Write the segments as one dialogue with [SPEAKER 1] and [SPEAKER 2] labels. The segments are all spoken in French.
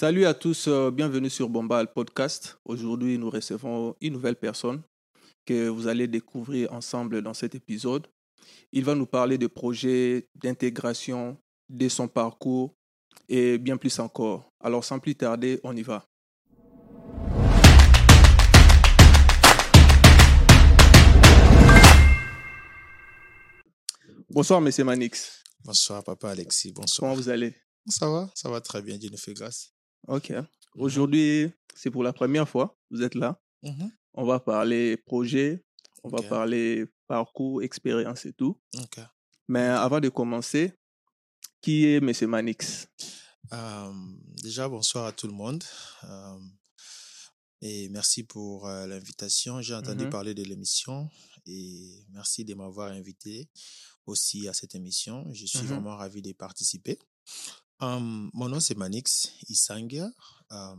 [SPEAKER 1] Salut à tous, euh, bienvenue sur Bombal Podcast. Aujourd'hui, nous recevons une nouvelle personne que vous allez découvrir ensemble dans cet épisode. Il va nous parler de projets d'intégration, de son parcours et bien plus encore. Alors sans plus tarder, on y va. Bonsoir, Monsieur Manix.
[SPEAKER 2] Bonsoir, papa Alexis. Bonsoir.
[SPEAKER 1] Comment vous allez?
[SPEAKER 2] Ça va? Ça va très bien, Dieu nous fait grâce.
[SPEAKER 1] Ok. Aujourd'hui, c'est pour la première fois, vous êtes là.
[SPEAKER 2] Mhm.
[SPEAKER 1] On va parler projet, on va parler parcours, expérience et tout.
[SPEAKER 2] Ok.
[SPEAKER 1] Mais avant de commencer, qui est Monsieur Manix?
[SPEAKER 2] Euh, déjà, bonsoir à tout le monde. Euh, et merci pour euh, l'invitation. J'ai entendu
[SPEAKER 1] Mhm.
[SPEAKER 2] parler de l'émission et merci de m'avoir invité aussi à cette émission. Je suis
[SPEAKER 1] Mhm.
[SPEAKER 2] vraiment ravi de participer. Euh, mon nom, c'est Manix Isangia. Euh,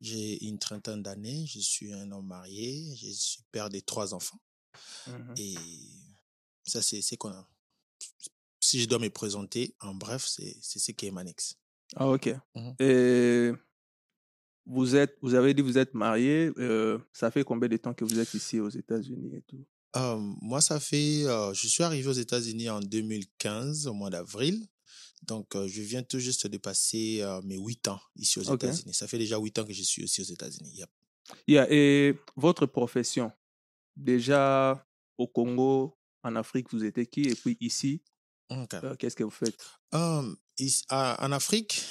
[SPEAKER 2] j'ai une trentaine d'années. Je suis un homme marié. Je suis père de trois enfants.
[SPEAKER 1] Mhm.
[SPEAKER 2] Et ça, c'est c'est qu'on a. Si je dois me présenter, en bref, c'est c'est ce qui est Manix.
[SPEAKER 1] Ah, ok.
[SPEAKER 2] Mhm.
[SPEAKER 1] Et vous, êtes, vous avez dit que vous êtes marié. euh, ça fait combien de temps que vous êtes ici aux États-Unis et tout?
[SPEAKER 2] Euh, moi, ça fait. euh, je suis arrivé aux États-Unis en 2015, au mois d'avril. Donc, euh, je viens tout juste de passer euh, mes huit ans ici aux. États-Unis. Ça fait déjà huit ans que je suis aussi aux États-Unis. Yep.
[SPEAKER 1] Yeah, Et votre profession Déjà au Congo, en Afrique, vous étiez qui? Et puis ici, euh, qu'est-ce que vous faites?
[SPEAKER 2] À- en Afrique,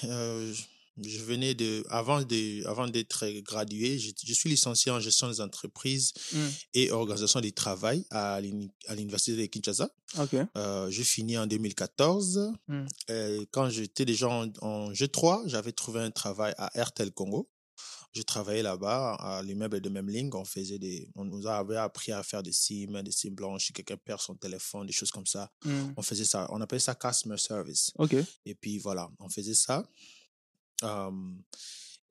[SPEAKER 2] je je venais de. Avant de, avant d'être gradué, je, je suis licencié en gestion des entreprises
[SPEAKER 1] Mm.
[SPEAKER 2] et organisation du travail à l'uni- à l'université de Kinshasa.
[SPEAKER 1] Ok.
[SPEAKER 2] Euh, j'ai fini en 2014.
[SPEAKER 1] Mm.
[SPEAKER 2] Euh, quand j'étais déjà en, en G3, j'avais trouvé un travail à RTL Congo. Je travaillais là-bas, à l'immeuble de même ligne. On faisait des, on nous avait appris à faire des SIM, des SIM blanches. Si quelqu'un perd son téléphone, des choses comme ça.
[SPEAKER 1] Mm.
[SPEAKER 2] On faisait ça. On appelait ça customer service.
[SPEAKER 1] Ok.
[SPEAKER 2] Et puis voilà, on faisait ça.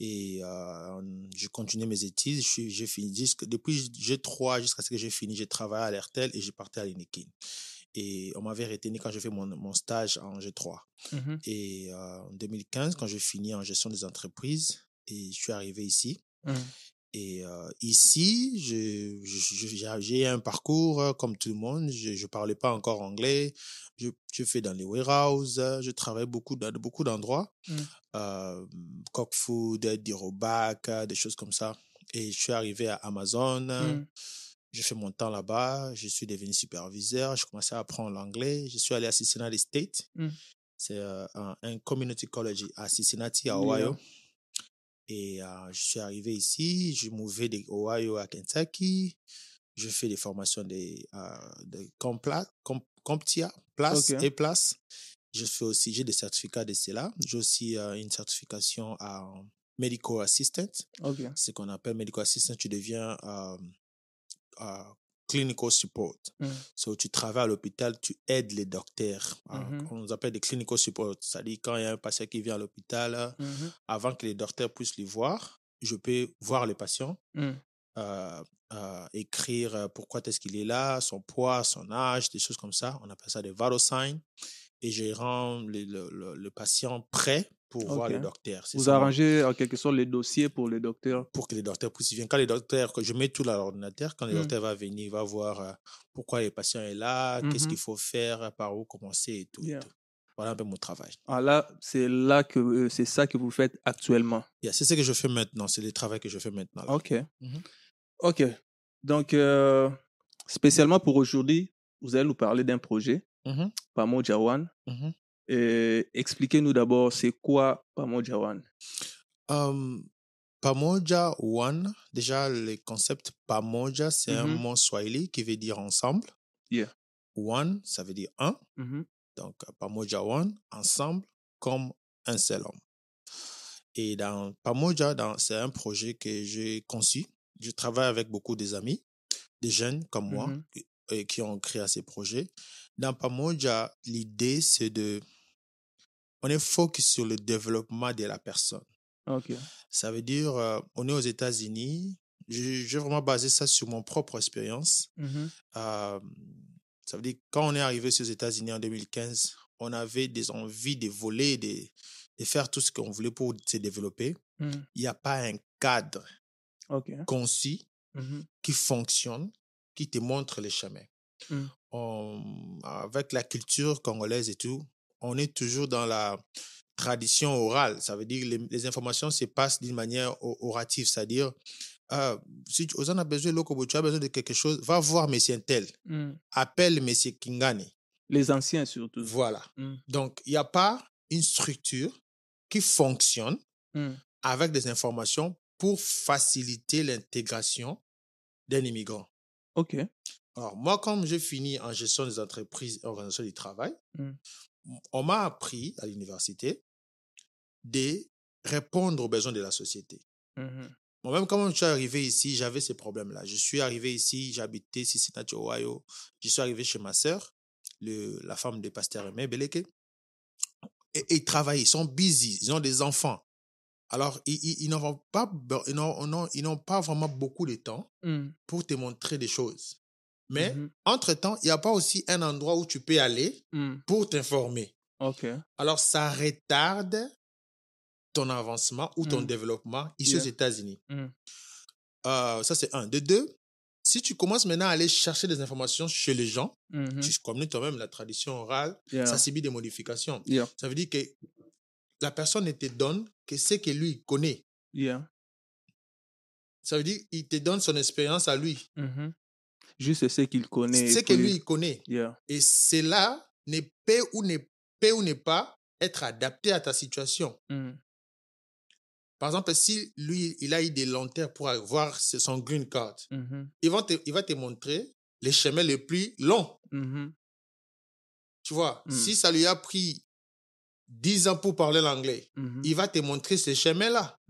[SPEAKER 2] Et je continuais mes études. J'ai fini jusque- depuis G3 jusqu'à ce que j'ai fini. J'ai travaillé à l'Airtel et j'ai parti à l'Inikin. Et on m'avait retenu quand j'ai fait mon, mon stage en G3.
[SPEAKER 1] Mhm.
[SPEAKER 2] Et euh, en 2015, quand j'ai fini en gestion des entreprises, et je suis arrivé ici.
[SPEAKER 1] Mm.
[SPEAKER 2] Et euh, ici, j'ai un parcours euh, comme tout le monde. Je ne parlais pas encore anglais. Je, je fais dans les warehouses. euh, Je travaille beaucoup dans beaucoup d'endroits.
[SPEAKER 1] Mm.
[SPEAKER 2] Euh, food, Dirobac, euh, des choses comme ça. Et je suis arrivé à Amazon.
[SPEAKER 1] Mm.
[SPEAKER 2] J'ai fait mon temps là-bas. Je suis devenu superviseur. Je commençais à apprendre l'anglais. Je suis allé à Cincinnati State.
[SPEAKER 1] Mm.
[SPEAKER 2] C'est euh, un, un community college à Cincinnati, à
[SPEAKER 1] Yeah.
[SPEAKER 2] Et euh, je suis arrivé ici. Je mouvais de Ohio à Kentucky. Je fais des formations de, euh, de Compla, Com- Comptia, Place et Place. Je fais aussi, j'ai des certificats de cela. J'ai aussi euh, une certification en Medical Assistant
[SPEAKER 1] Ok.
[SPEAKER 2] ce qu'on appelle medical assistant, tu deviens euh, clinical support.
[SPEAKER 1] Mm.
[SPEAKER 2] So, tu travailles à l'hôpital, tu aides les docteurs. Euh,
[SPEAKER 1] Mhm.
[SPEAKER 2] On nous appelle des clinical support. C'est-à-dire, quand il y a un patient qui vient à l'hôpital,
[SPEAKER 1] Mhm.
[SPEAKER 2] avant que les docteurs puissent le voir, je peux voir le patient,
[SPEAKER 1] Mm.
[SPEAKER 2] euh, euh, écrire euh, pourquoi est-ce qu'il est là, son poids, son âge, des choses comme ça. On appelle ça des vital signs. Et je rends le, le- le- le patient prêt pour voir le docteur.
[SPEAKER 1] Vous
[SPEAKER 2] ça
[SPEAKER 1] arrangez en quelque sorte les dossiers pour les docteurs.
[SPEAKER 2] pour que les docteurs puissent y venir. Quand les docteurs, je mets tout à l'ordinateur, quand le
[SPEAKER 1] Mm.
[SPEAKER 2] docteur va venir, il va voir euh, pourquoi le patient est là, qu'est-ce
[SPEAKER 1] Mhm.
[SPEAKER 2] qu'il faut faire, par où commencer et tout. et
[SPEAKER 1] Yeah.
[SPEAKER 2] tout. Voilà un peu mon travail.
[SPEAKER 1] Ah là, c'est là que euh, c'est ça que vous faites actuellement.
[SPEAKER 2] Yeah, c'est ce que je fais maintenant, c'est le travail que je fais maintenant. là.
[SPEAKER 1] Ok.
[SPEAKER 2] Mhm.
[SPEAKER 1] Ok. Donc, euh, spécialement pour aujourd'hui, vous allez nous parler d'un projet,
[SPEAKER 2] Mhm,
[SPEAKER 1] Pamo Jawan. Et Expliquez-nous d'abord, c'est quoi Pamo Jawan
[SPEAKER 2] Um, Pamoja One, déjà le concept Pamoja, c'est un
[SPEAKER 1] Mhm.
[SPEAKER 2] mot swahili qui veut dire ensemble.
[SPEAKER 1] Yeah.
[SPEAKER 2] One, ça veut dire un.
[SPEAKER 1] Mhm.
[SPEAKER 2] Donc, Pamoja One, ensemble, comme un seul homme. Et dans Pamoja, c'est un projet que j'ai conçu. Je travaille avec beaucoup des amis, des jeunes comme moi,
[SPEAKER 1] Mhm.
[SPEAKER 2] et- et qui ont créé ces projets. Dans Pamoja, l'idée, c'est de... On est focus sur le développement de la personne.
[SPEAKER 1] Ok.
[SPEAKER 2] Ça veut dire, euh, on est aux États-Unis. J'ai vraiment basé ça sur mon propre expérience.
[SPEAKER 1] Mhm.
[SPEAKER 2] Euh, ça veut dire, quand on est arrivé aux États-Unis en 2015, on avait des envies de voler, de, et faire tout ce qu'on voulait pour se développer,
[SPEAKER 1] Mm.
[SPEAKER 2] il n'y a pas un cadre
[SPEAKER 1] Ok.
[SPEAKER 2] concis
[SPEAKER 1] Mhm.
[SPEAKER 2] qui fonctionne, qui te montre les chemins.
[SPEAKER 1] Mm.
[SPEAKER 2] On- avec la culture congolaise et tout, on est toujours dans la tradition orale. Ça veut dire que les, les informations se passent d'une manière orative, c'est-à-dire, ah, si tu besoin as besoin de quelque chose, va voir Monsieur tel,
[SPEAKER 1] Mm.
[SPEAKER 2] appelle Monsieur Kingani.
[SPEAKER 1] Les anciens surtout.
[SPEAKER 2] Voilà.
[SPEAKER 1] Mm.
[SPEAKER 2] Donc, il n'y a pas une structure qui fonctionne
[SPEAKER 1] Mm.
[SPEAKER 2] avec des informations pour faciliter l'intégration d'un immigrant.
[SPEAKER 1] Ok.
[SPEAKER 2] Alors, moi, comme j'ai fini en gestion des entreprises et organisation du travail,
[SPEAKER 1] Mm.
[SPEAKER 2] on m'a appris à l'université de répondre aux besoins de la société.
[SPEAKER 1] Mhm.
[SPEAKER 2] Moi-même, quand je suis arrivé ici, j'avais ces problèmes-là. Je suis arrivé ici, j'habitais Cincinnati, Ohio. Je suis arrivé chez ma sœur, le, la femme de pasteur Aimé Beleke. Et, ils travaillent, ils sont busy, ils ont des enfants. Alors, ils, ils, ils n'ont pas, ils n'ont- non, ils n'ont pas vraiment beaucoup de temps
[SPEAKER 1] Mm.
[SPEAKER 2] pour te montrer des choses. Mais,
[SPEAKER 1] Mhm.
[SPEAKER 2] entre-temps, il n'y a pas aussi un endroit où tu peux aller
[SPEAKER 1] Mm.
[SPEAKER 2] pour t'informer.
[SPEAKER 1] Ok.
[SPEAKER 2] Alors, ça retarde ton avancement ou ton
[SPEAKER 1] Mm.
[SPEAKER 2] développement ici aux. États-Unis.
[SPEAKER 1] Mm.
[SPEAKER 2] Euh, ça, c'est un. De deux, si tu commences maintenant à aller chercher des informations chez les gens,
[SPEAKER 1] Mhm.
[SPEAKER 2] tu connais toi-même la tradition orale,
[SPEAKER 1] Yeah.
[SPEAKER 2] ça subit des modifications.
[SPEAKER 1] Yeah.
[SPEAKER 2] Ça veut dire que la personne ne te donne que ce que lui connaît.
[SPEAKER 1] Yeah.
[SPEAKER 2] Ça veut dire qu'il te donne son expérience à lui.
[SPEAKER 1] Juste ce qu'il connaît.
[SPEAKER 2] Ce que lui il connaît.
[SPEAKER 1] Yeah.
[SPEAKER 2] Et cela ne peut ou ne peut ou ne pas être adapté à ta situation.
[SPEAKER 1] Mm.
[SPEAKER 2] Par exemple, si lui, il a eu des longs termes pour avoir son green card,
[SPEAKER 1] Mhm.
[SPEAKER 2] il va te, il va te montrer les chemins les plus longs.
[SPEAKER 1] Mhm.
[SPEAKER 2] Tu vois,
[SPEAKER 1] Mm.
[SPEAKER 2] si ça lui a pris 10 ans pour parler l'anglais,
[SPEAKER 1] Mhm.
[SPEAKER 2] il va te montrer ces chemins-là.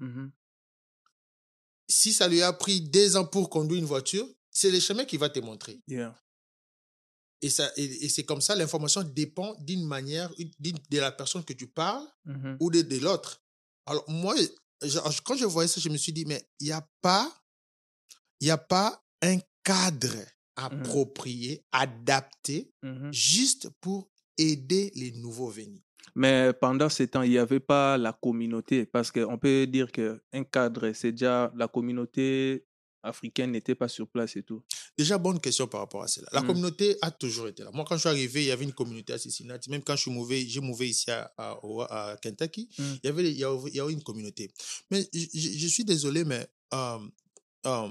[SPEAKER 2] Si ça lui a pris 2 ans pour conduire une voiture, c'est les chemins qu'il va te montrer.
[SPEAKER 1] Yeah.
[SPEAKER 2] Et, ça, et, et c'est comme ça, l'information dépend d'une manière, de la personne que tu parles
[SPEAKER 1] Mhm.
[SPEAKER 2] ou de, de l'autre. Alors, moi, je- quand je voyais ça, je me suis dit, mais il n'y a pas, il a pas un cadre approprié, adapté,
[SPEAKER 1] Mhm.
[SPEAKER 2] juste pour aider les nouveaux venus.
[SPEAKER 1] Mais pendant ce temps, il n'y avait pas la communauté, parce qu'on peut dire qu'un cadre, c'est déjà la communauté africaine n'était pas sur place et tout.
[SPEAKER 2] Déjà, bonne question par rapport à cela. La
[SPEAKER 1] Mm.
[SPEAKER 2] communauté a toujours été là. Moi, quand je suis arrivé, il y avait une communauté à Cincinnati. Même quand je suis mouvé, j'ai mouvé ici à, à, au- à Kentucky,
[SPEAKER 1] Mm.
[SPEAKER 2] il, y avait, il, y avait, une communauté. Mais je, suis désolé, mais euh, euh,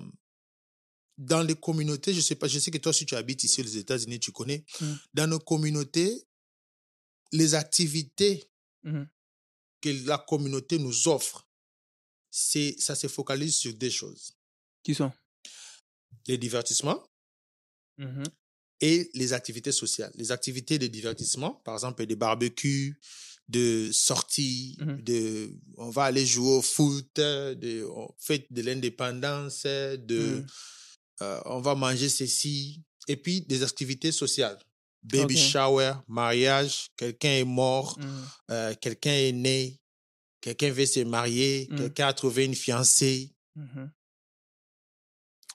[SPEAKER 2] dans les communautés, je sais pas, je sais que toi, si tu habites ici aux États-Unis, tu connais,
[SPEAKER 1] Mm.
[SPEAKER 2] dans nos communautés, les activités que la communauté nous offre, c'est, ça se focalise sur des choses.
[SPEAKER 1] Qui sont?
[SPEAKER 2] Les divertissements,
[SPEAKER 1] Mhm.
[SPEAKER 2] et les activités sociales. Les activités de divertissement, par exemple des barbecues, de sorties,
[SPEAKER 1] Mhm.
[SPEAKER 2] de, on va aller jouer au foot, de on fête de l'indépendance, de,
[SPEAKER 1] Mhm.
[SPEAKER 2] euh, on va manger ceci, et puis des activités sociales. Baby shower, mariage, quelqu'un est mort, euh, quelqu'un est né, quelqu'un veut se marier, quelqu'un a trouvé une fiancée.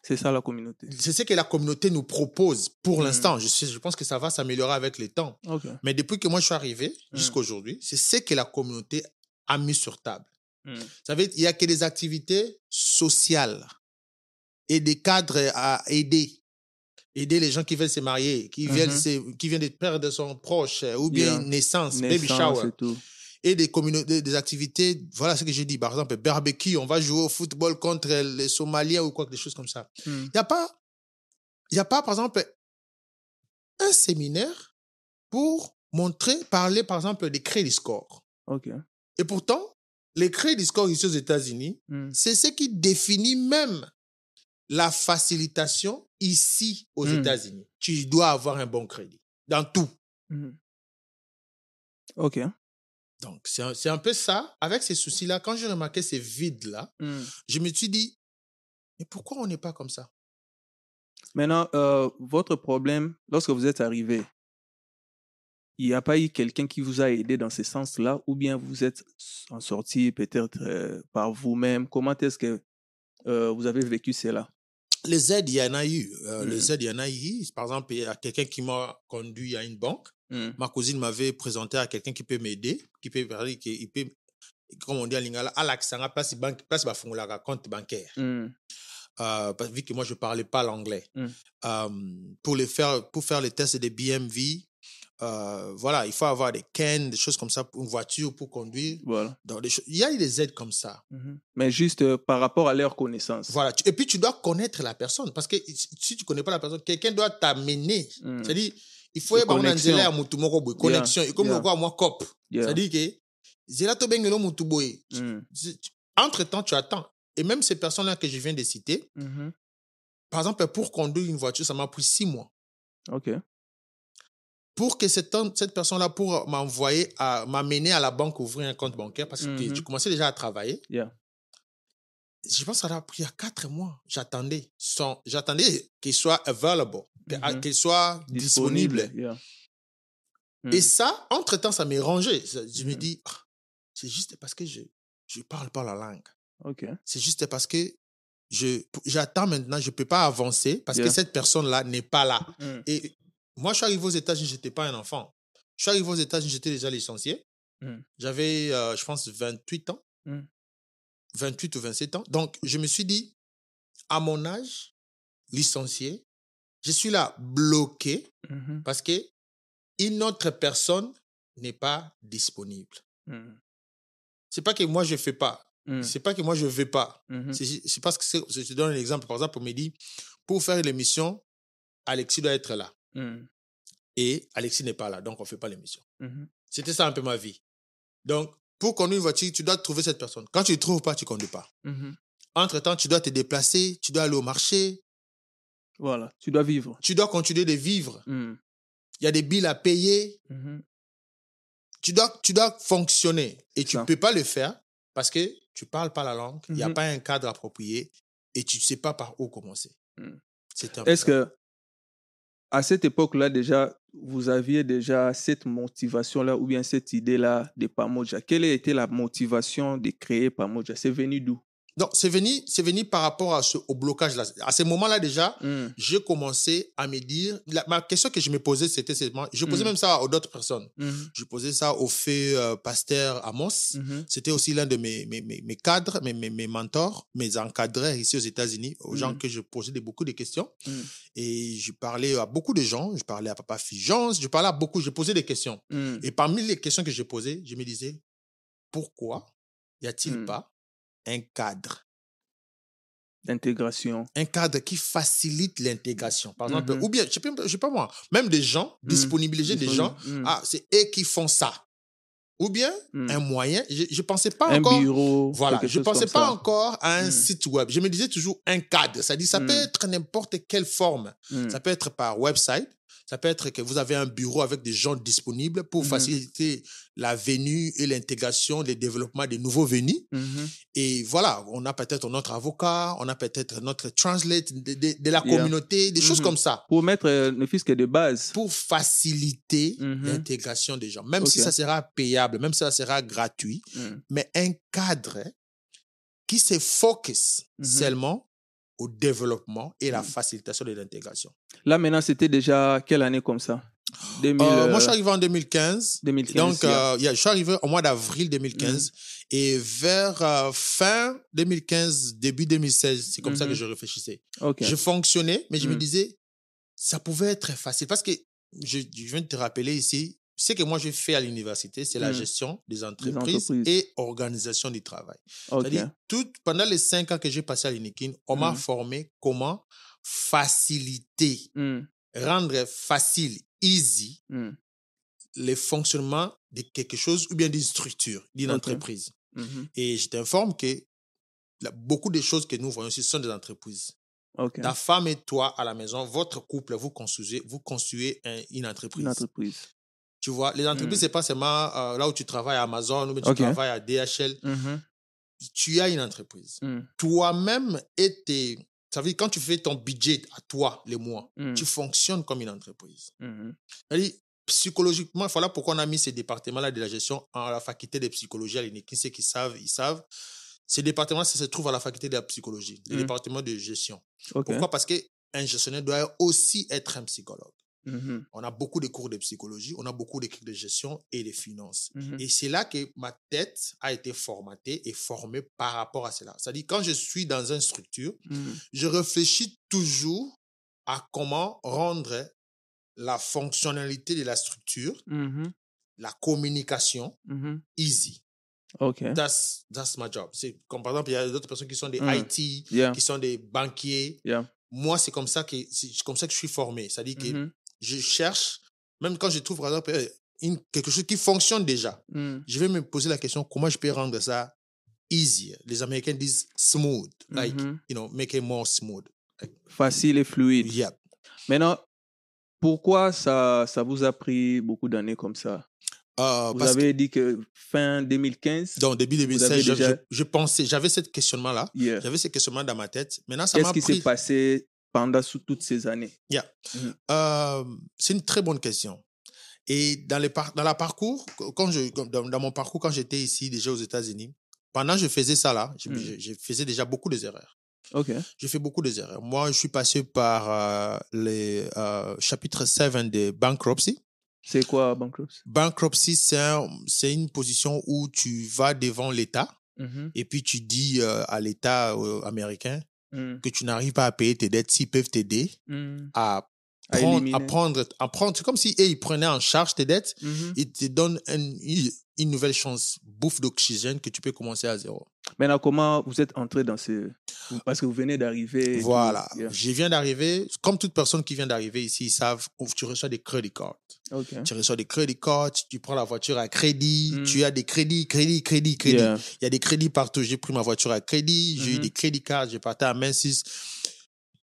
[SPEAKER 1] C'est ça la communauté.
[SPEAKER 2] C'est ce que la communauté nous propose pour
[SPEAKER 1] Mhm.
[SPEAKER 2] l'instant. Je, sais- je pense que ça va s'améliorer avec le temps. Mais depuis que moi je suis arrivé
[SPEAKER 1] Mm.
[SPEAKER 2] jusqu'à aujourd'hui, c'est ce que la communauté a mis sur table.
[SPEAKER 1] Mhm.
[SPEAKER 2] Vous savez, il n'y a que des activités sociales et des cadres à aider. Aider les gens qui veulent se marier, qui, viennent,
[SPEAKER 1] Mhm.
[SPEAKER 2] se- qui viennent de perdre son proche, ou bien
[SPEAKER 1] Yeah.
[SPEAKER 2] une naissance, baby
[SPEAKER 1] Naissance
[SPEAKER 2] shower.
[SPEAKER 1] et tout.
[SPEAKER 2] Et des, communautés, des activités, voilà ce que j'ai dit. Par exemple, barbecue, on va jouer au football contre les Somaliens ou quoi, des choses comme ça. Il n'y a pas, il y a pas, par exemple, un séminaire pour montrer, parler, par exemple, des crédits score.
[SPEAKER 1] Ok.
[SPEAKER 2] Et pourtant, les crédits score ici aux États-Unis,
[SPEAKER 1] Mhm.
[SPEAKER 2] c'est ce qui définit même la facilitation ici aux
[SPEAKER 1] Mm.
[SPEAKER 2] États-Unis. Tu dois avoir un bon crédit dans tout.
[SPEAKER 1] Ok.
[SPEAKER 2] Donc, c'est un, peu ça. Avec ces soucis-là, quand j'ai remarqué ces vides-là,
[SPEAKER 1] Mhm.
[SPEAKER 2] je me suis dit, mais pourquoi on n'est pas comme ça?
[SPEAKER 1] Maintenant, euh, votre problème, lorsque vous êtes arrivé, il n'y a pas eu quelqu'un qui vous a aidé dans ce sens-là, ou bien vous êtes en sorti peut-être euh, par vous-même? Comment est-ce que euh, vous avez vécu cela?
[SPEAKER 2] Les aides, il y en a eu.
[SPEAKER 1] Mm.
[SPEAKER 2] Les aides, il y en a eu. Par exemple, il y a quelqu'un qui m'a conduit à une banque.
[SPEAKER 1] Mhm.
[SPEAKER 2] Ma cousine m'avait présenté à quelqu'un qui peut m'aider, qui peut, qui peut comme on dit en lingala, à l'accent, place banque, place bafungulaka compte bancaire.
[SPEAKER 1] Mm.
[SPEAKER 2] Euh, parce- vu que moi je parlais pas l'anglais.
[SPEAKER 1] Mm.
[SPEAKER 2] Euh, pour les faire, pour faire les tests des BMV, euh, voilà, il faut avoir des cannes, des choses comme ça pour une voiture pour conduire.
[SPEAKER 1] Voilà.
[SPEAKER 2] Des il y a des aides comme ça.
[SPEAKER 1] Mhm. Mais juste euh, par rapport à leur connaissance.
[SPEAKER 2] Voilà. Et puis tu dois connaître la personne parce que si si tu connais pas la personne, quelqu'un doit t'amener.
[SPEAKER 1] Mm.
[SPEAKER 2] C'est-à-dire, il faut
[SPEAKER 1] De
[SPEAKER 2] y avoir une
[SPEAKER 1] connexion.
[SPEAKER 2] anzela ya mutu moko boye, connexion. Et comme
[SPEAKER 1] yeah.
[SPEAKER 2] le quoi, moi, cop.
[SPEAKER 1] Yeah.
[SPEAKER 2] C'est-à-dire que, zela to bengelo mutu boye.
[SPEAKER 1] Mm.
[SPEAKER 2] Entre temps, tu attends. Et même ces personnes-là que je viens de citer,
[SPEAKER 1] Mhm.
[SPEAKER 2] par exemple, pour conduire une voiture, ça m'a pris six mois.
[SPEAKER 1] OK.
[SPEAKER 2] Pour que cette, cette personne-là, pour m'envoyer, à- m'amener à la banque ouvrir un compte bancaire, parce que
[SPEAKER 1] Mhm.
[SPEAKER 2] tu commençais déjà à travailler.
[SPEAKER 1] Yeah.
[SPEAKER 2] Je pense que ça a pris quatre mois. J'attendais. son- J'attendais qu'il soit available, que-
[SPEAKER 1] Mhm.
[SPEAKER 2] qu'il soit disponible.
[SPEAKER 1] Yeah.
[SPEAKER 2] Et
[SPEAKER 1] Mm.
[SPEAKER 2] ça, entre-temps, ça m'est rangé. Je me dis, Ah, c'est juste parce que je ne parle pas la langue.
[SPEAKER 1] OK.
[SPEAKER 2] C'est juste parce que je j'attends maintenant, je ne peux pas avancer parce
[SPEAKER 1] Yeah.
[SPEAKER 2] que cette personne-là n'est pas là.
[SPEAKER 1] Mm.
[SPEAKER 2] Et moi, je suis arrivé aux États-Unis, je n'étais pas un enfant. Je suis arrivé aux États-Unis, j'étais déjà licencié.
[SPEAKER 1] Mm.
[SPEAKER 2] J'avais, euh, je pense, 28 ans.
[SPEAKER 1] Mm.
[SPEAKER 2] 28 ou 27 ans. Donc, je me suis dit, à mon âge, licencié, je suis là bloqué
[SPEAKER 1] Mhm.
[SPEAKER 2] parce que une autre personne n'est pas disponible.
[SPEAKER 1] Mm.
[SPEAKER 2] C'est pas que moi je fais pas.
[SPEAKER 1] Mm.
[SPEAKER 2] C'est pas que moi je veux pas.
[SPEAKER 1] Mhm.
[SPEAKER 2] C'est parce que je te donne un exemple. Par exemple, on me dit, pour faire l'émission, Alexis doit être là.
[SPEAKER 1] Mm.
[SPEAKER 2] Et Alexis n'est pas là, donc on ne fait pas l'émission.
[SPEAKER 1] Mhm.
[SPEAKER 2] C'était ça un peu ma vie. Donc, pour conduire une voiture, tu dois trouver cette personne. Quand tu ne trouves pas, tu ne conduis pas.
[SPEAKER 1] Mhm.
[SPEAKER 2] Entre-temps, tu dois te déplacer, tu dois aller au marché,
[SPEAKER 1] Voilà. Tu dois vivre.
[SPEAKER 2] tu dois continuer de vivre.
[SPEAKER 1] Mm.
[SPEAKER 2] Il y a des billes à payer,
[SPEAKER 1] Mhm.
[SPEAKER 2] tu dois, tu dois fonctionner. Et tu ne peux pas le faire parce que tu ne parles pas la langue, il n'y a
[SPEAKER 1] Mhm.
[SPEAKER 2] pas un cadre approprié et tu ne sais pas par où commencer.
[SPEAKER 1] Mm. Est-ce que à cette époque-là déjà, vous aviez déjà cette motivation-là ou bien cette idée-là de Pamoja? Quelle a été la motivation de créer Pamoja? C'est venu d'où?
[SPEAKER 2] Donc, c'est venu, c'est venu par rapport à ce, au blocage. Là. À ce moment-là, déjà,
[SPEAKER 1] Mm.
[SPEAKER 2] j'ai commencé à me dire. la- ma question que je me posais, c'était. Je posais
[SPEAKER 1] Mm.
[SPEAKER 2] même ça aux d'autres personnes.
[SPEAKER 1] Mhm.
[SPEAKER 2] Je posais ça au fait euh, pasteur Amos. C'était aussi l'un de mes, mes, mes, mes cadres, mes, mes, mentors, mes encadreurs ici aux États-Unis, aux gens que je posais de, beaucoup de questions. Et je parlais à beaucoup de gens. Je parlais à Papa Figence, je parlais à beaucoup, je posais des questions. Et parmi les questions que je posais, je me disais, pourquoi y a-t-il pas un cadre
[SPEAKER 1] D'intégration.
[SPEAKER 2] un cadre qui facilite l'intégration. Par exemple,
[SPEAKER 1] Mhm.
[SPEAKER 2] ou bien, je je sais pas moi, même des gens,
[SPEAKER 1] Mm.
[SPEAKER 2] disponibiliser des gens,
[SPEAKER 1] Mm.
[SPEAKER 2] ah, c'est eux qui font ça. Ou bien,
[SPEAKER 1] Mm.
[SPEAKER 2] un moyen, je ne pensais pas
[SPEAKER 1] un
[SPEAKER 2] encore.
[SPEAKER 1] bureau.
[SPEAKER 2] Voilà, je ne pensais pas
[SPEAKER 1] ça.
[SPEAKER 2] encore à un
[SPEAKER 1] Mm.
[SPEAKER 2] site web. Je me disais toujours un cadre. Ça dit, ça peut être n'importe quelle forme. Ça peut être par website. Ça peut être que vous avez un bureau avec des gens disponibles pour
[SPEAKER 1] Mhm.
[SPEAKER 2] faciliter la venue et l'intégration, le développement des nouveaux venus.
[SPEAKER 1] Mhm.
[SPEAKER 2] Et voilà, on a peut-être notre avocat, on a peut-être notre translate de, de- de la
[SPEAKER 1] Yeah.
[SPEAKER 2] communauté, des choses
[SPEAKER 1] Mhm.
[SPEAKER 2] comme ça,
[SPEAKER 1] Pour mettre euh, fût-ce que de base.
[SPEAKER 2] pour faciliter l'intégration des gens. Même si ça sera payable, même si ça sera gratuit, mais un cadre qui se focus seulement au développement et la
[SPEAKER 1] Mhm.
[SPEAKER 2] facilitation de l'intégration.
[SPEAKER 1] Là, maintenant, c'était déjà quelle année comme ça? 2000,
[SPEAKER 2] Euh, moi, je suis
[SPEAKER 1] euh,
[SPEAKER 2] arrivé en 2015.
[SPEAKER 1] 2015.
[SPEAKER 2] Donc,
[SPEAKER 1] yeah.
[SPEAKER 2] euh, je suis arrivé au mois d'avril 2015 et vers euh, fin 2015, début 2016, c'est comme ça que
[SPEAKER 1] Mhm.
[SPEAKER 2] je réfléchissais. Je fonctionnais, mais je me
[SPEAKER 1] Mm.
[SPEAKER 2] disais, ça pouvait être facile. Parce que je, je viens de te rappeler ici, ce que moi j'ai fait à l'université, c'est la
[SPEAKER 1] Mm.
[SPEAKER 2] gestion des entreprises,
[SPEAKER 1] entreprises.
[SPEAKER 2] et organisation du travail.
[SPEAKER 1] Ok.
[SPEAKER 2] C'est-à-dire, tout, pendant les cinq ans que j'ai passé à l'UNIKIN, on m'a
[SPEAKER 1] Mm.
[SPEAKER 2] formé comment faciliter,
[SPEAKER 1] Mm.
[SPEAKER 2] rendre facile, easy, le fonctionnement de quelque chose ou bien d'une structure, d'une entreprise.
[SPEAKER 1] Mhm.
[SPEAKER 2] Et je t'informe que beaucoup de choses que nous voyons ici sont des entreprises.
[SPEAKER 1] Ok.
[SPEAKER 2] Ta femme et toi à la maison, votre couple, vous construisez, vous construisez un- une entreprise.
[SPEAKER 1] Une entreprise.
[SPEAKER 2] Tu vois, les entreprises,
[SPEAKER 1] Mm.
[SPEAKER 2] c'est pas seulement euh, là où tu travailles à Amazon ou tu travailles à DHL.
[SPEAKER 1] Mhm.
[SPEAKER 2] Tu as une entreprise.
[SPEAKER 1] Mm.
[SPEAKER 2] Toi-même et tes. Ça veut dire, quand tu fais ton budget à toi, les mois,
[SPEAKER 1] Mm.
[SPEAKER 2] tu fonctionnes comme une entreprise. C'est-à-dire, psychologiquement, voilà pourquoi on a mis ces départements-là de la gestion à la faculté de psychologie à l'UNIKI. Ceux qui savent, ils savent. Ces départements, ça se trouve à la faculté de la psychologie, le
[SPEAKER 1] Mm.
[SPEAKER 2] département de gestion. Pourquoi? Parce qu'un gestionnaire doit aussi être un psychologue.
[SPEAKER 1] Mhm.
[SPEAKER 2] On a beaucoup de cours de psychologie, on a beaucoup de cours de gestion et de finances.
[SPEAKER 1] Mhm.
[SPEAKER 2] Et c'est là que ma tête a été formatée et formée par rapport à cela. C'est-à-dire, quand je suis dans une structure,
[SPEAKER 1] Mhm.
[SPEAKER 2] je réfléchis toujours à comment rendre la fonctionnalité de la structure, la communication, easy.
[SPEAKER 1] OK.
[SPEAKER 2] That's, that's my job. C'est comme par exemple, il y a d'autres personnes qui sont des
[SPEAKER 1] Mm.
[SPEAKER 2] IT,
[SPEAKER 1] Yeah.
[SPEAKER 2] qui sont des banquiers.
[SPEAKER 1] Yeah.
[SPEAKER 2] Moi, c'est comme ça que c'est comme ça que je suis formé. C'est-à-dire que. Je cherche, même quand je trouve par exemple euh, une- quelque chose qui fonctionne déjà,
[SPEAKER 1] Mhm.
[SPEAKER 2] je vais me poser la question comment je peux rendre ça easier. Les Américains disent smooth, like
[SPEAKER 1] Mhm.
[SPEAKER 2] you know, make it more smooth.
[SPEAKER 1] Facile et fluide.
[SPEAKER 2] Yeah.
[SPEAKER 1] Maintenant, pourquoi ça, ça vous a pris beaucoup d'années comme ça?
[SPEAKER 2] Euh,
[SPEAKER 1] Vous
[SPEAKER 2] que
[SPEAKER 1] avez dit que fin 2015
[SPEAKER 2] dans début
[SPEAKER 1] avez
[SPEAKER 2] 2016, je,
[SPEAKER 1] déjà-
[SPEAKER 2] je- je pensais, j'avais ce questionnement là,
[SPEAKER 1] Yeah.
[SPEAKER 2] j'avais ce questionnement dans ma tête. Maintenant, ça
[SPEAKER 1] Qu'est-ce
[SPEAKER 2] m'a
[SPEAKER 1] qui s'est passé pendant sous- toutes ces années
[SPEAKER 2] Euh, c'est une très bonne question. Et dans, les par- dans la parcours, quand je, dans, dans mon parcours, quand j'étais ici déjà aux États-Unis, pendant que je faisais ça là, je,
[SPEAKER 1] Mm.
[SPEAKER 2] je- je faisais déjà beaucoup d'erreurs.
[SPEAKER 1] OK.
[SPEAKER 2] J'ai fait beaucoup d'erreurs. Moi, je suis passé par euh, les euh, chapitres 7 de bankruptcy.
[SPEAKER 1] C'est quoi bankruptcy?
[SPEAKER 2] Bankruptcy, c'est un- une position où tu vas devant l'État
[SPEAKER 1] Mhm.
[SPEAKER 2] et puis tu dis euh, à l'État américain
[SPEAKER 1] Mhm.
[SPEAKER 2] que tu n'arrives pas à payer tes dettes, s'ils peuvent t'aider
[SPEAKER 1] Mhm.
[SPEAKER 2] à
[SPEAKER 1] À
[SPEAKER 2] prendre, à prendre, à prendre. C'est comme si eux, ils prenaient en charge tes dettes,
[SPEAKER 1] Mhm.
[SPEAKER 2] ils te donnent une nouvelle chance, bouffe d'oxygène que tu peux commencer à zéro.
[SPEAKER 1] Maintenant, comment vous êtes entré dans ce... Parce que vous venez d'arriver.
[SPEAKER 2] Voilà.
[SPEAKER 1] Yeah.
[SPEAKER 2] Je viens d'arriver. Comme toute personne qui vient d'arriver ici, ils savent, tu reçois des credit cards. Tu reçois des credit cards, tu prends la voiture à crédit,
[SPEAKER 1] Mm.
[SPEAKER 2] tu as des crédits, crédits, crédits, crédits.
[SPEAKER 1] Yeah.
[SPEAKER 2] Il y a des crédits partout. J'ai pris ma voiture à crédit, j'ai eu
[SPEAKER 1] Mhm.
[SPEAKER 2] des crédits cards, j'ai parti à Mensis.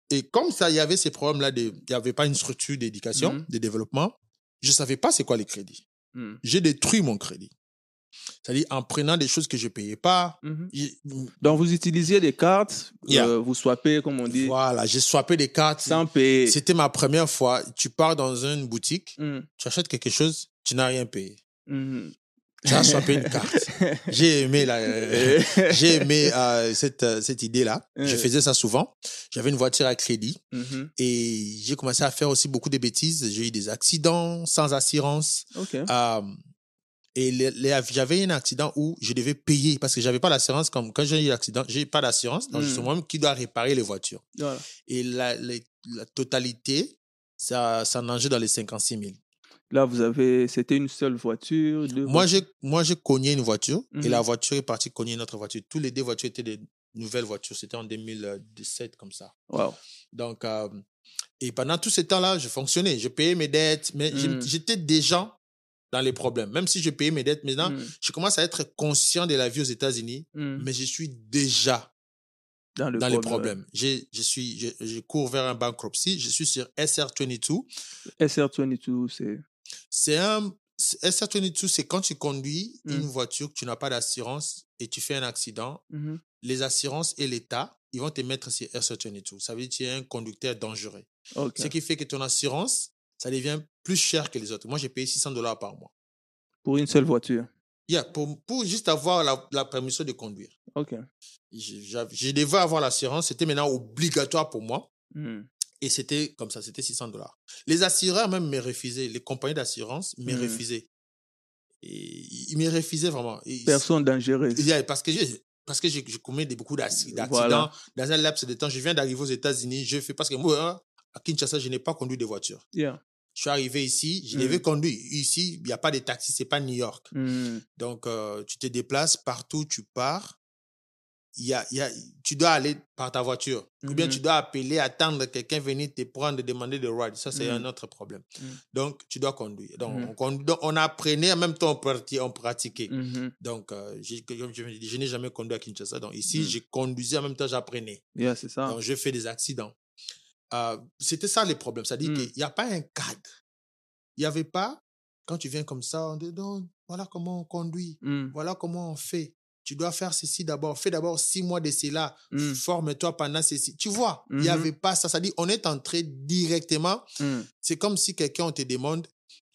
[SPEAKER 2] Et comme ça, il y avait ces problèmes-là, il n'y avait pas une structure d'éducation,
[SPEAKER 1] Mhm.
[SPEAKER 2] de développement, je ne savais pas c'est quoi les crédits.
[SPEAKER 1] Mhm.
[SPEAKER 2] J'ai détruit mon crédit. C'est-à-dire en prenant des choses que je ne payais pas.
[SPEAKER 1] Mhm.
[SPEAKER 2] j'ai-
[SPEAKER 1] Donc, vous utilisiez des cartes,
[SPEAKER 2] Yeah.
[SPEAKER 1] euh, vous swappez, comme on dit,
[SPEAKER 2] Voilà, j'ai swappé des cartes.
[SPEAKER 1] sans payer.
[SPEAKER 2] C'était ma première fois. Tu pars dans une boutique,
[SPEAKER 1] Mhm.
[SPEAKER 2] tu achètes quelque chose, tu n'as rien payé.
[SPEAKER 1] Mhm.
[SPEAKER 2] Tu as swappé une carte. J'ai aimé, la, euh, j'ai aimé euh, cette, euh, cette idée-là. Je
[SPEAKER 1] Ouais.
[SPEAKER 2] faisais ça souvent. J'avais une voiture à crédit
[SPEAKER 1] Mhm.
[SPEAKER 2] et j'ai commencé à faire aussi beaucoup de bêtises. J'ai eu des accidents sans assurance.
[SPEAKER 1] OK.
[SPEAKER 2] Et j'avais un accident où je devais payer parce que j'avais pas d'assurance. Comme quand j'ai eu l'accident, j'ai pas d'assurance. Donc,
[SPEAKER 1] Mm.
[SPEAKER 2] c'est moi qui dois réparer les voitures.
[SPEAKER 1] Voilà.
[SPEAKER 2] Et la, les- la totalité, ça, ça nageait dans les 56 000.
[SPEAKER 1] Là, vous avez... C'était une seule voiture deux
[SPEAKER 2] Moi, j'ai, moi, j'ai cogné une voiture et
[SPEAKER 1] Mhm.
[SPEAKER 2] la voiture est partie cogner une autre voiture. Tous les deux voitures étaient des nouvelles voitures. C'était en 2017 comme ça.
[SPEAKER 1] Wow.
[SPEAKER 2] Donc, euh, et pendant tout ce temps-là, je fonctionnais. Je payais mes dettes, mais j'ai-
[SPEAKER 1] Mm.
[SPEAKER 2] j'étais déjà dans les problèmes. Même si je payais mes dettes, maintenant,
[SPEAKER 1] Mhm.
[SPEAKER 2] je commence à être conscient de la vie aux États-Unis,
[SPEAKER 1] Mhm.
[SPEAKER 2] mais je suis déjà
[SPEAKER 1] Dans, le
[SPEAKER 2] dans les
[SPEAKER 1] problème.
[SPEAKER 2] problèmes. J'ai- Je, suis, je, je cours vers un bankruptcy. Je suis sur SR22.
[SPEAKER 1] SR22, c'est...
[SPEAKER 2] C'est un. SR22, c'est quand tu conduis
[SPEAKER 1] Mm.
[SPEAKER 2] une voiture que tu n'as pas d'assurance et tu fais un accident,
[SPEAKER 1] Mhm.
[SPEAKER 2] les assurances et l'État, ils vont te mettre sur SR22. Ça veut dire que tu es un conducteur dangereux. Ce qui fait que ton assurance, ça devient plus cher que les autres. Moi, j'ai payé 600 dollars par mois.
[SPEAKER 1] Pour une seule voiture.
[SPEAKER 2] Yeah, pour, pour juste avoir la, la permission de conduire.
[SPEAKER 1] OK.
[SPEAKER 2] Je, je devais avoir l'assurance. C'était maintenant obligatoire pour moi.
[SPEAKER 1] Mhm.
[SPEAKER 2] Et c'était comme ça, c'était 600 dollars. Les assureurs même me refusaient. Les compagnies d'assurance me
[SPEAKER 1] Mm.
[SPEAKER 2] refusaient. Et ils me refusaient vraiment. Et-
[SPEAKER 1] Personne dangereuse.
[SPEAKER 2] Yeah, parce que j'ai parce que j'ai je commets des, beaucoup d'acc- d'accidents
[SPEAKER 1] Voilà.
[SPEAKER 2] dans un laps de temps. Je viens d'arriver aux États-Unis. Je fais parce que moi, hein, à Kinshasa, je n'ai pas conduit de voiture.
[SPEAKER 1] Yeah.
[SPEAKER 2] Je suis arrivé ici, je
[SPEAKER 1] Mm.
[SPEAKER 2] devais conduire. Ici, il n'y a pas de taxi, c'est pas New York.
[SPEAKER 1] Mhm.
[SPEAKER 2] Donc, euh, tu te déplaces partout, tu pars. Y a, y a, tu dois aller par ta voiture. Ou bien tu dois appeler, attendre quelqu'un venir te prendre, demander de ride. Ça, c'est
[SPEAKER 1] Mhm.
[SPEAKER 2] un autre problème. Donc, tu dois conduire. Donc,
[SPEAKER 1] Mhm.
[SPEAKER 2] on, on apprenait, en même temps, on, prati- on pratiquait.
[SPEAKER 1] Mhm.
[SPEAKER 2] Donc, euh, je, je n'ai jamais conduit à Kinshasa. Donc, ici, j'ai conduisais, en même temps, j'apprenais.
[SPEAKER 1] Yeah, c'est ça.
[SPEAKER 2] Donc, je fais des accidents. Euh, C'était ça les problèmes. C'est-à-dire
[SPEAKER 1] Mm.
[SPEAKER 2] qu'il n'y a pas un cadre. Il n'y avait pas, quand tu viens comme ça, on dit, non, voilà comment on conduit,
[SPEAKER 1] Mhm.
[SPEAKER 2] voilà comment on fait. Tu dois faire ceci d'abord. Fais d'abord six mois de cela.
[SPEAKER 1] Mm.
[SPEAKER 2] Forme-toi pendant ceci. Tu vois, il n'y
[SPEAKER 1] Mhm.
[SPEAKER 2] avait pas ça. C'est-à-dire, on est entré directement.
[SPEAKER 1] Mhm.
[SPEAKER 2] C'est comme si quelqu'un, on te demande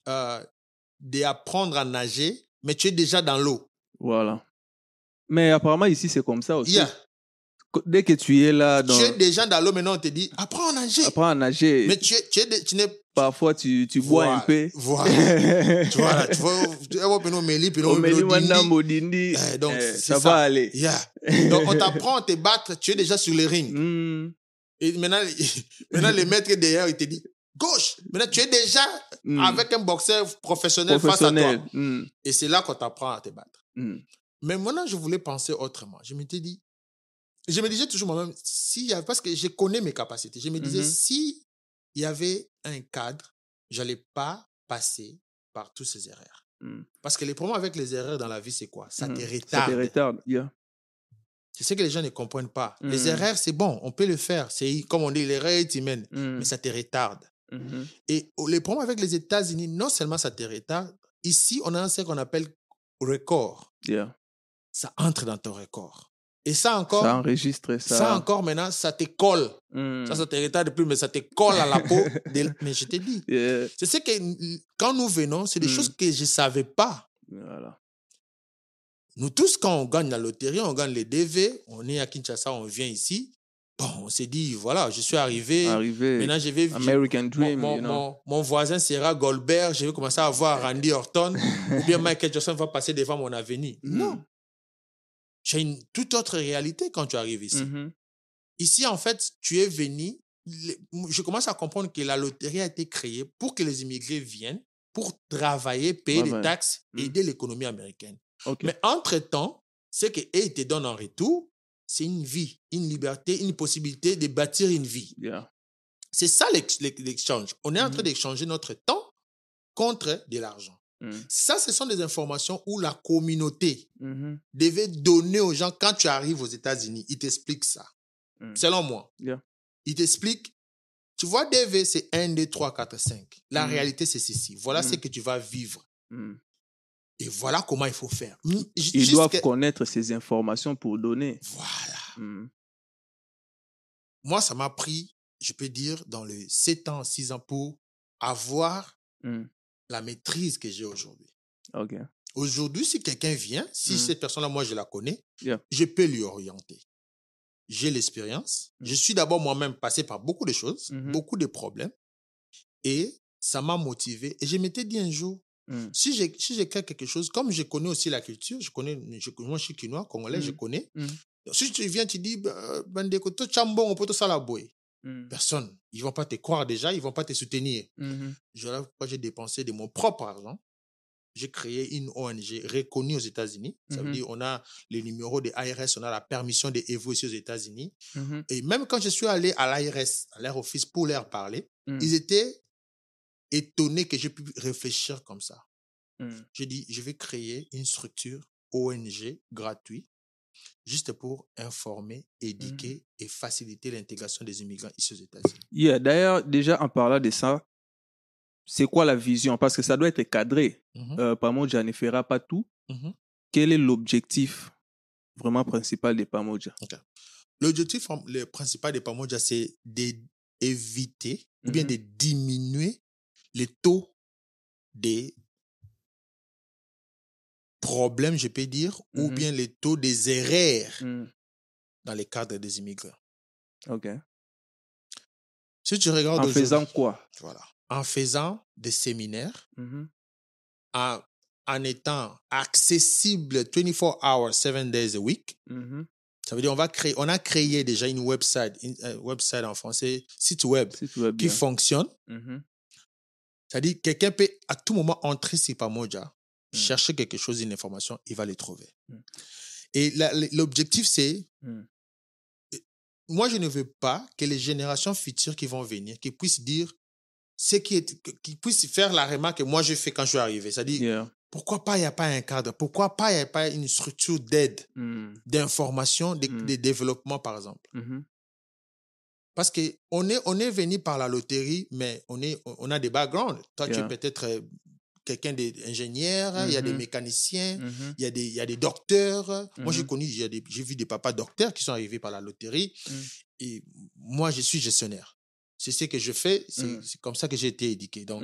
[SPEAKER 2] euh, d'apprendre à nager, mais tu es déjà dans l'eau.
[SPEAKER 1] Voilà. Mais apparemment, ici, c'est comme ça aussi.
[SPEAKER 2] Yeah.
[SPEAKER 1] Dès que tu es là, dans...
[SPEAKER 2] Tu es déjà dans l'eau, maintenant on te dit, apprends à nager.
[SPEAKER 1] apprends à nager.
[SPEAKER 2] Mais tu es, tu es, tu n'es-
[SPEAKER 1] parfois tu, tu bois un peu.
[SPEAKER 2] Voilà. tu vois, tu vois, tu vois, Peno Meli, Peno
[SPEAKER 1] Omeli Wanda
[SPEAKER 2] Dindi.
[SPEAKER 1] Modindi,
[SPEAKER 2] Eh, donc,
[SPEAKER 1] eh, ça,
[SPEAKER 2] ça.
[SPEAKER 1] va aller.
[SPEAKER 2] Yeah. Donc, on t'apprend à te battre, tu es déjà sur le ring.
[SPEAKER 1] Mm,
[SPEAKER 2] Et maintenant, maintenant le maître derrière, il te dit, gauche. Maintenant, tu es déjà
[SPEAKER 1] mm.
[SPEAKER 2] avec un boxeur professionnel, face à
[SPEAKER 1] professionnel.
[SPEAKER 2] toi.
[SPEAKER 1] Mm,
[SPEAKER 2] Et c'est là qu'on t'apprend à te battre.
[SPEAKER 1] mm,
[SPEAKER 2] Mais maintenant, je voulais penser autrement. Je m'étais dit, je me disais toujours moi-même, y a- parce que je connais mes capacités, je me disais,
[SPEAKER 1] Mhm.
[SPEAKER 2] si il y avait un cadre, j'allais pas passer par tous ces erreurs.
[SPEAKER 1] mm.
[SPEAKER 2] Parce que les problèmes avec les erreurs dans la vie, c'est quoi? Ça te
[SPEAKER 1] Ça
[SPEAKER 2] retarde.
[SPEAKER 1] te retarde. Yeah.
[SPEAKER 2] C'est ce que les gens ne comprennent pas. Les
[SPEAKER 1] Mhm.
[SPEAKER 2] erreurs, c'est bon, on peut le faire. C'est comme on dit, l'erreur est humaine,
[SPEAKER 1] Mm,
[SPEAKER 2] mais ça te retarde. Et les problèmes avec les États-Unis, non seulement ça te retarde, ici, on a ce qu'on appelle record.
[SPEAKER 1] Yeah.
[SPEAKER 2] Ça entre dans ton record. Et ça encore,
[SPEAKER 1] Ça enregistre ça.
[SPEAKER 2] ça encore maintenant, ça te colle.
[SPEAKER 1] Mm.
[SPEAKER 2] Ça, ça te retarde plus, mais ça te colle à la peau. de- Mais je te dis,
[SPEAKER 1] Yeah.
[SPEAKER 2] c'est ce que quand nous venons, c'est des
[SPEAKER 1] Mm.
[SPEAKER 2] choses que je ne savais pas.
[SPEAKER 1] Voilà.
[SPEAKER 2] Nous tous, quand on gagne la loterie, on gagne les DV, on est à Kinshasa, on vient ici. Bon, on s'est dit, voilà, je suis arrivé.
[SPEAKER 1] Arrivé.
[SPEAKER 2] Maintenant, je vais.
[SPEAKER 1] American Dream,
[SPEAKER 2] mon,
[SPEAKER 1] you know.
[SPEAKER 2] mon- mon voisin sera Goldberg, je vais commencer à voir Randy Orton, ou bien Michael Jackson va passer devant mon avenir.
[SPEAKER 1] Mm.
[SPEAKER 2] Non. J'ai une toute autre réalité quand tu arrives ici.
[SPEAKER 1] Mhm.
[SPEAKER 2] Ici, en fait, tu es venu. Je commence à comprendre que la loterie a été créée pour que les immigrés viennent, pour travailler, payer des
[SPEAKER 1] ouais.
[SPEAKER 2] taxes,
[SPEAKER 1] Mm.
[SPEAKER 2] aider l'économie américaine. Mais entre-temps, ce qu'ils te donnent en retour, c'est une vie, une liberté, une possibilité de bâtir une vie.
[SPEAKER 1] Yeah.
[SPEAKER 2] C'est ça l'ex- l'ex- l'échange. On est en train
[SPEAKER 1] Mhm.
[SPEAKER 2] d'échanger notre temps contre de l'argent.
[SPEAKER 1] Mm.
[SPEAKER 2] Ça, ce sont des informations où la communauté
[SPEAKER 1] Mhm.
[SPEAKER 2] devait donner aux gens quand tu arrives aux États-Unis. Ils t'expliquent ça.
[SPEAKER 1] Mm.
[SPEAKER 2] Selon moi.
[SPEAKER 1] Yeah.
[SPEAKER 2] Ils t'expliquent. Tu vois, DV, c'est 1, 2, 3, 4, 5. La
[SPEAKER 1] Mm.
[SPEAKER 2] réalité, c'est ceci. Voilà ce que tu vas vivre. Et voilà comment il faut faire.
[SPEAKER 1] Ils doivent connaître ces informations pour donner.
[SPEAKER 2] Voilà. Moi, ça m'a pris, je peux dire, dans les 7 ans, 6 ans pour avoir. La maîtrise que j'ai aujourd'hui. Aujourd'hui, si quelqu'un vient, si
[SPEAKER 1] Mhm.
[SPEAKER 2] cette personne-là, moi, je la connais,
[SPEAKER 1] Yeah.
[SPEAKER 2] je peux lui orienter. J'ai l'expérience.
[SPEAKER 1] Mhm.
[SPEAKER 2] Je suis d'abord moi-même passé par beaucoup de choses,
[SPEAKER 1] Mhm.
[SPEAKER 2] beaucoup de problèmes. Et ça m'a motivé. Et je m'étais dit un jour, si j'ai si créé quelque chose, comme je connais aussi la culture, je connais, je, moi, je suis quinois, congolais, je connais. Si tu viens, tu dis, bah, Bandeko, to chambon, on peut tout ça la boy.
[SPEAKER 1] Mm.
[SPEAKER 2] Personne. Ils vont pas te croire déjà, ils vont pas te soutenir. Voilà pourquoi j'ai dépensé de mon propre argent. J'ai créé une ONG reconnue aux États-Unis. Ça veut
[SPEAKER 1] Mhm.
[SPEAKER 2] dire on a les numéros de ARS, on a la permission d'évoluer ici aux États-Unis.
[SPEAKER 1] Mhm.
[SPEAKER 2] Et même quand je suis allé à l'ARS, à leur office, pour leur parler, ils étaient étonnés que j'ai pu réfléchir comme ça. J'ai dit, je vais créer une structure ONG gratuite, juste pour informer, éduquer et faciliter l'intégration des immigrants ici aux États-Unis.
[SPEAKER 1] Yeah, D'ailleurs, déjà en parlant de ça, c'est quoi la vision? Parce que ça doit être cadré. Euh, Pamoja ne fera pas tout.
[SPEAKER 2] mhm.
[SPEAKER 1] Quel est l'objectif vraiment principal de Pamoja
[SPEAKER 2] L'objectif le principal des Pamoja, c'est d'éviter ou bien
[SPEAKER 1] Mhm.
[SPEAKER 2] de diminuer le taux des problèmes, je peux dire, ou
[SPEAKER 1] Mhm.
[SPEAKER 2] bien le taux des erreurs
[SPEAKER 1] Mm.
[SPEAKER 2] dans les cadres des immigrants.
[SPEAKER 1] OK.
[SPEAKER 2] Si tu regardes
[SPEAKER 1] En faisant quoi?
[SPEAKER 2] voilà, en faisant des séminaires, en, en étant accessible 24 hours, 7 days a week,
[SPEAKER 1] Mhm.
[SPEAKER 2] ça veut dire on va créer, on a créé déjà une website, une euh, website en français, site web qui
[SPEAKER 1] bien.
[SPEAKER 2] fonctionne. C'est-à-dire quelqu'un peut à tout moment entrer sur Pamoja,
[SPEAKER 1] Mm.
[SPEAKER 2] chercher quelque chose, une information, il va le trouver.
[SPEAKER 1] Mm.
[SPEAKER 2] Et l'objectif, c'est,
[SPEAKER 1] Mm.
[SPEAKER 2] moi, je ne veux pas que les générations futures qui vont venir, qui puissent dire ce qui est, qui puissent faire la remarque que moi, j'ai fait quand je suis arrivé. C'est-à-dire,
[SPEAKER 1] Yeah.
[SPEAKER 2] pourquoi pas il n'y a pas un cadre? Pourquoi pas il n'y a pas une structure d'aide,
[SPEAKER 1] Mm.
[SPEAKER 2] d'information, de,
[SPEAKER 1] Mm.
[SPEAKER 2] de développement, par exemple?
[SPEAKER 1] Mhm.
[SPEAKER 2] Parce qu'on est, on est venu par la loterie, mais on, est, on a des backgrounds. Toi, tu es peut-être euh, quelqu'un d'ingénieur, il y a des
[SPEAKER 1] Mhm.
[SPEAKER 2] mécaniciens,
[SPEAKER 1] Mhm.
[SPEAKER 2] il y, a des, il y a des docteurs. Moi, j'ai
[SPEAKER 1] Mhm.
[SPEAKER 2] connu, j'ai vu des papas docteurs qui sont arrivés par la loterie. Et moi, je suis gestionnaire. C'est ce que je fais, c'est
[SPEAKER 1] Mm.
[SPEAKER 2] comme ça que j'ai été éduqué. Donc,